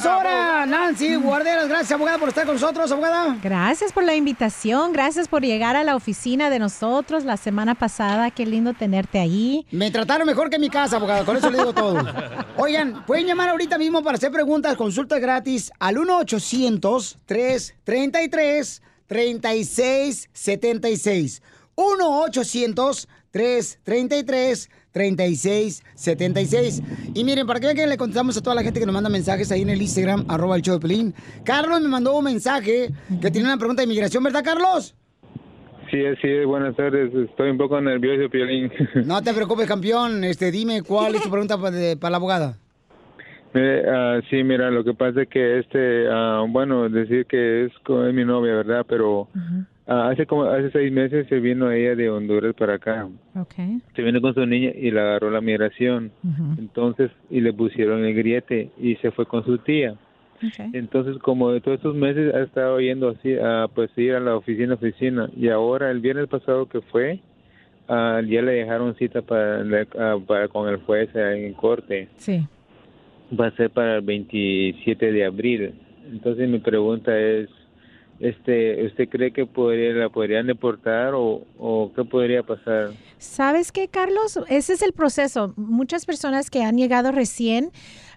Defensora, Nancy Guarderas. Gracias, abogada, por estar con nosotros, abogada. Gracias por la invitación, gracias por llegar a la oficina de nosotros la semana pasada. Qué lindo tenerte ahí. Me trataron mejor que en mi casa, abogada, con eso le digo todo. [laughs] Oigan, pueden llamar ahorita mismo para hacer preguntas, consultas gratis al 1-800-333-3676. 1-800-333-3676. Y miren, para que vean que le contestamos a toda la gente que nos manda mensajes ahí en el Instagram, arroba el show de Pelín. Carlos me mandó un mensaje que tiene una pregunta de inmigración, ¿verdad, Carlos? Sí, sí, buenas tardes. Estoy un poco nervioso, Piolín. [laughs] No te preocupes, campeón. Este, dime cuál es tu pregunta para, de- para la abogada. Mire, ah, sí, mira, lo que pasa es que este, ah, bueno, decir que es mi novia, ¿verdad? Pero ah, hace como hace seis meses se vino ella de Honduras para acá. Ok. Se vino con su niña y la agarró la migración. Entonces, y le pusieron el griete y se fue con su tía. Entonces, como de todos estos meses ha estado yendo así, a pues ir a la oficina, oficina. Y ahora, el viernes pasado que fue, ya le dejaron cita para, para con el juez en corte. Sí. Va a ser para el 27 de abril. Entonces, mi pregunta es, este, ¿usted cree que podría, la podrían deportar o, o qué podría pasar? ¿Sabes qué, Carlos? Ese es el proceso. Muchas personas que han llegado recién,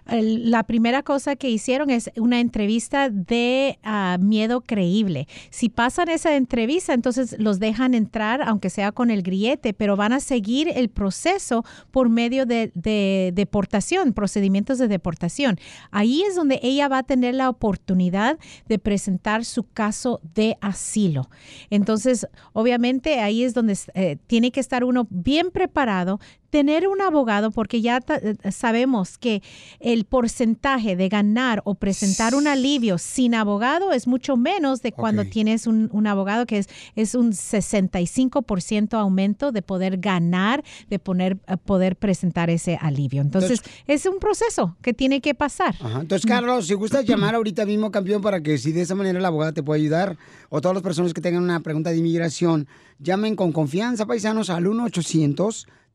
la primera cosa que hicieron es una entrevista de ah, miedo creíble. Si pasan esa entrevista, entonces los dejan entrar, aunque sea con el grillete, pero van a seguir el proceso por medio de, de deportación, procedimientos de deportación. Ahí es donde ella va a tener la oportunidad de presentar su caso de asilo. Entonces, obviamente, ahí es donde eh, tiene que estar uno bien preparado tener un abogado, porque ya eh, sabemos que el porcentaje de ganar o presentar un alivio sin abogado es mucho menos de cuando tienes un, un abogado, que es, es un 65% aumento de poder ganar, de poner, eh, poder presentar ese alivio. Entonces, es un proceso que tiene que pasar. Ajá. Entonces, Carlos, si gustas llamar ahorita mismo, campeón, para que si de esa manera la abogada te puede ayudar, o todas las personas que tengan una pregunta de inmigración, llamen con confianza, paisanos, al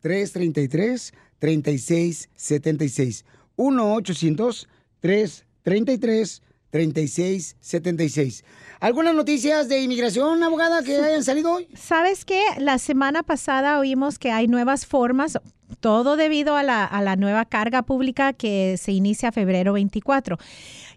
333-3676. 1-800-333-3676. 1-800-333-3676. ¿Algunas noticias de inmigración, abogada, que hayan salido hoy? ¿Sabes qué? La semana pasada oímos que hay nuevas formas, todo debido a la, a la nueva carga pública que se inicia febrero 24.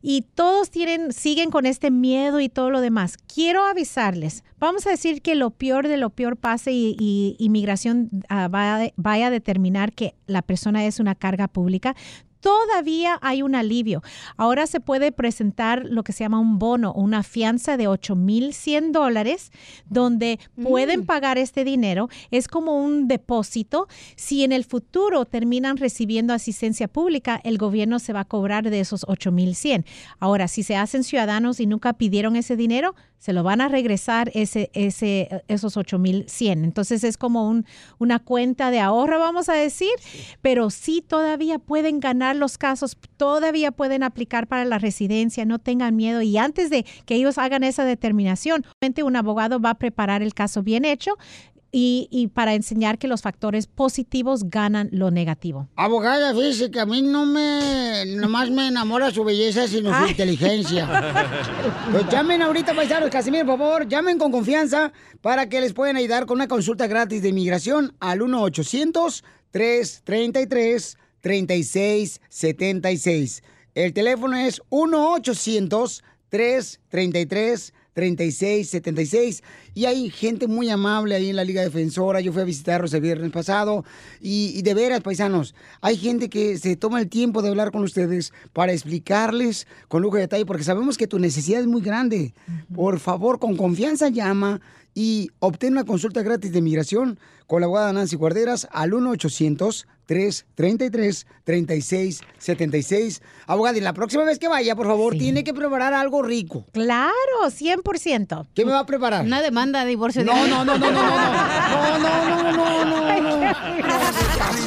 Y todos tienen, siguen con este miedo y todo lo demás. Quiero avisarles, vamos a decir que lo peor de lo peor pase y, y inmigración va- vaya a determinar que la persona es una carga pública todavía hay un alivio. Ahora se puede presentar lo que se llama un bono o una fianza de 8,100 dólares, donde pueden pagar este dinero. Es como un depósito. Si en el futuro terminan recibiendo asistencia pública, el gobierno se va a cobrar de esos 8,100. Ahora, si se hacen ciudadanos y nunca pidieron ese dinero, se lo van a regresar ese, ese, esos 8,100. Entonces es como un, una cuenta de ahorro, vamos a decir, pero sí todavía pueden ganar los casos, todavía pueden aplicar para la residencia, no tengan miedo. Y antes de que ellos hagan esa determinación, un abogado va a preparar el caso bien hecho. Y, y para enseñar que los factores positivos ganan lo negativo. Abogada, fíjese que a mí no me, nomás me enamora su belleza, sino su inteligencia. [laughs] Pues llamen ahorita, paisanos, Casimiro, por favor, llamen con confianza para que les puedan ayudar con una consulta gratis de inmigración al 1-800-333-3676. El teléfono es 1-800-333-3676. Y hay gente muy amable ahí en la Liga Defensora. Yo fui a visitarlos el viernes pasado. Y, y de veras, paisanos, hay gente que se toma el tiempo de hablar con ustedes para explicarles con lujo de detalle, porque sabemos que tu necesidad es muy grande. Por favor, con confianza llama y obtén una consulta gratis de migración con la abogada Nancy Guarderas al 1-800-333-3676. Abogada, y la próxima vez que vaya, por favor, tiene que preparar algo rico. Claro, 100%. ¿Qué me va a preparar? Una demanda de divorcio. No, no, no, no, no, no, no, no, no, no, no, no.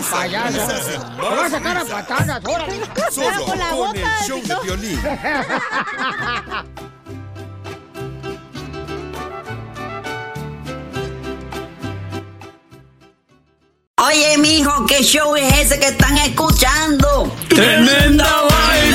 Payaso. Te vas a sacar a patadas, órale. Solo con el show de violín. Oye, mijo, ¿qué show es ese que están escuchando? ¡Tremenda vaina!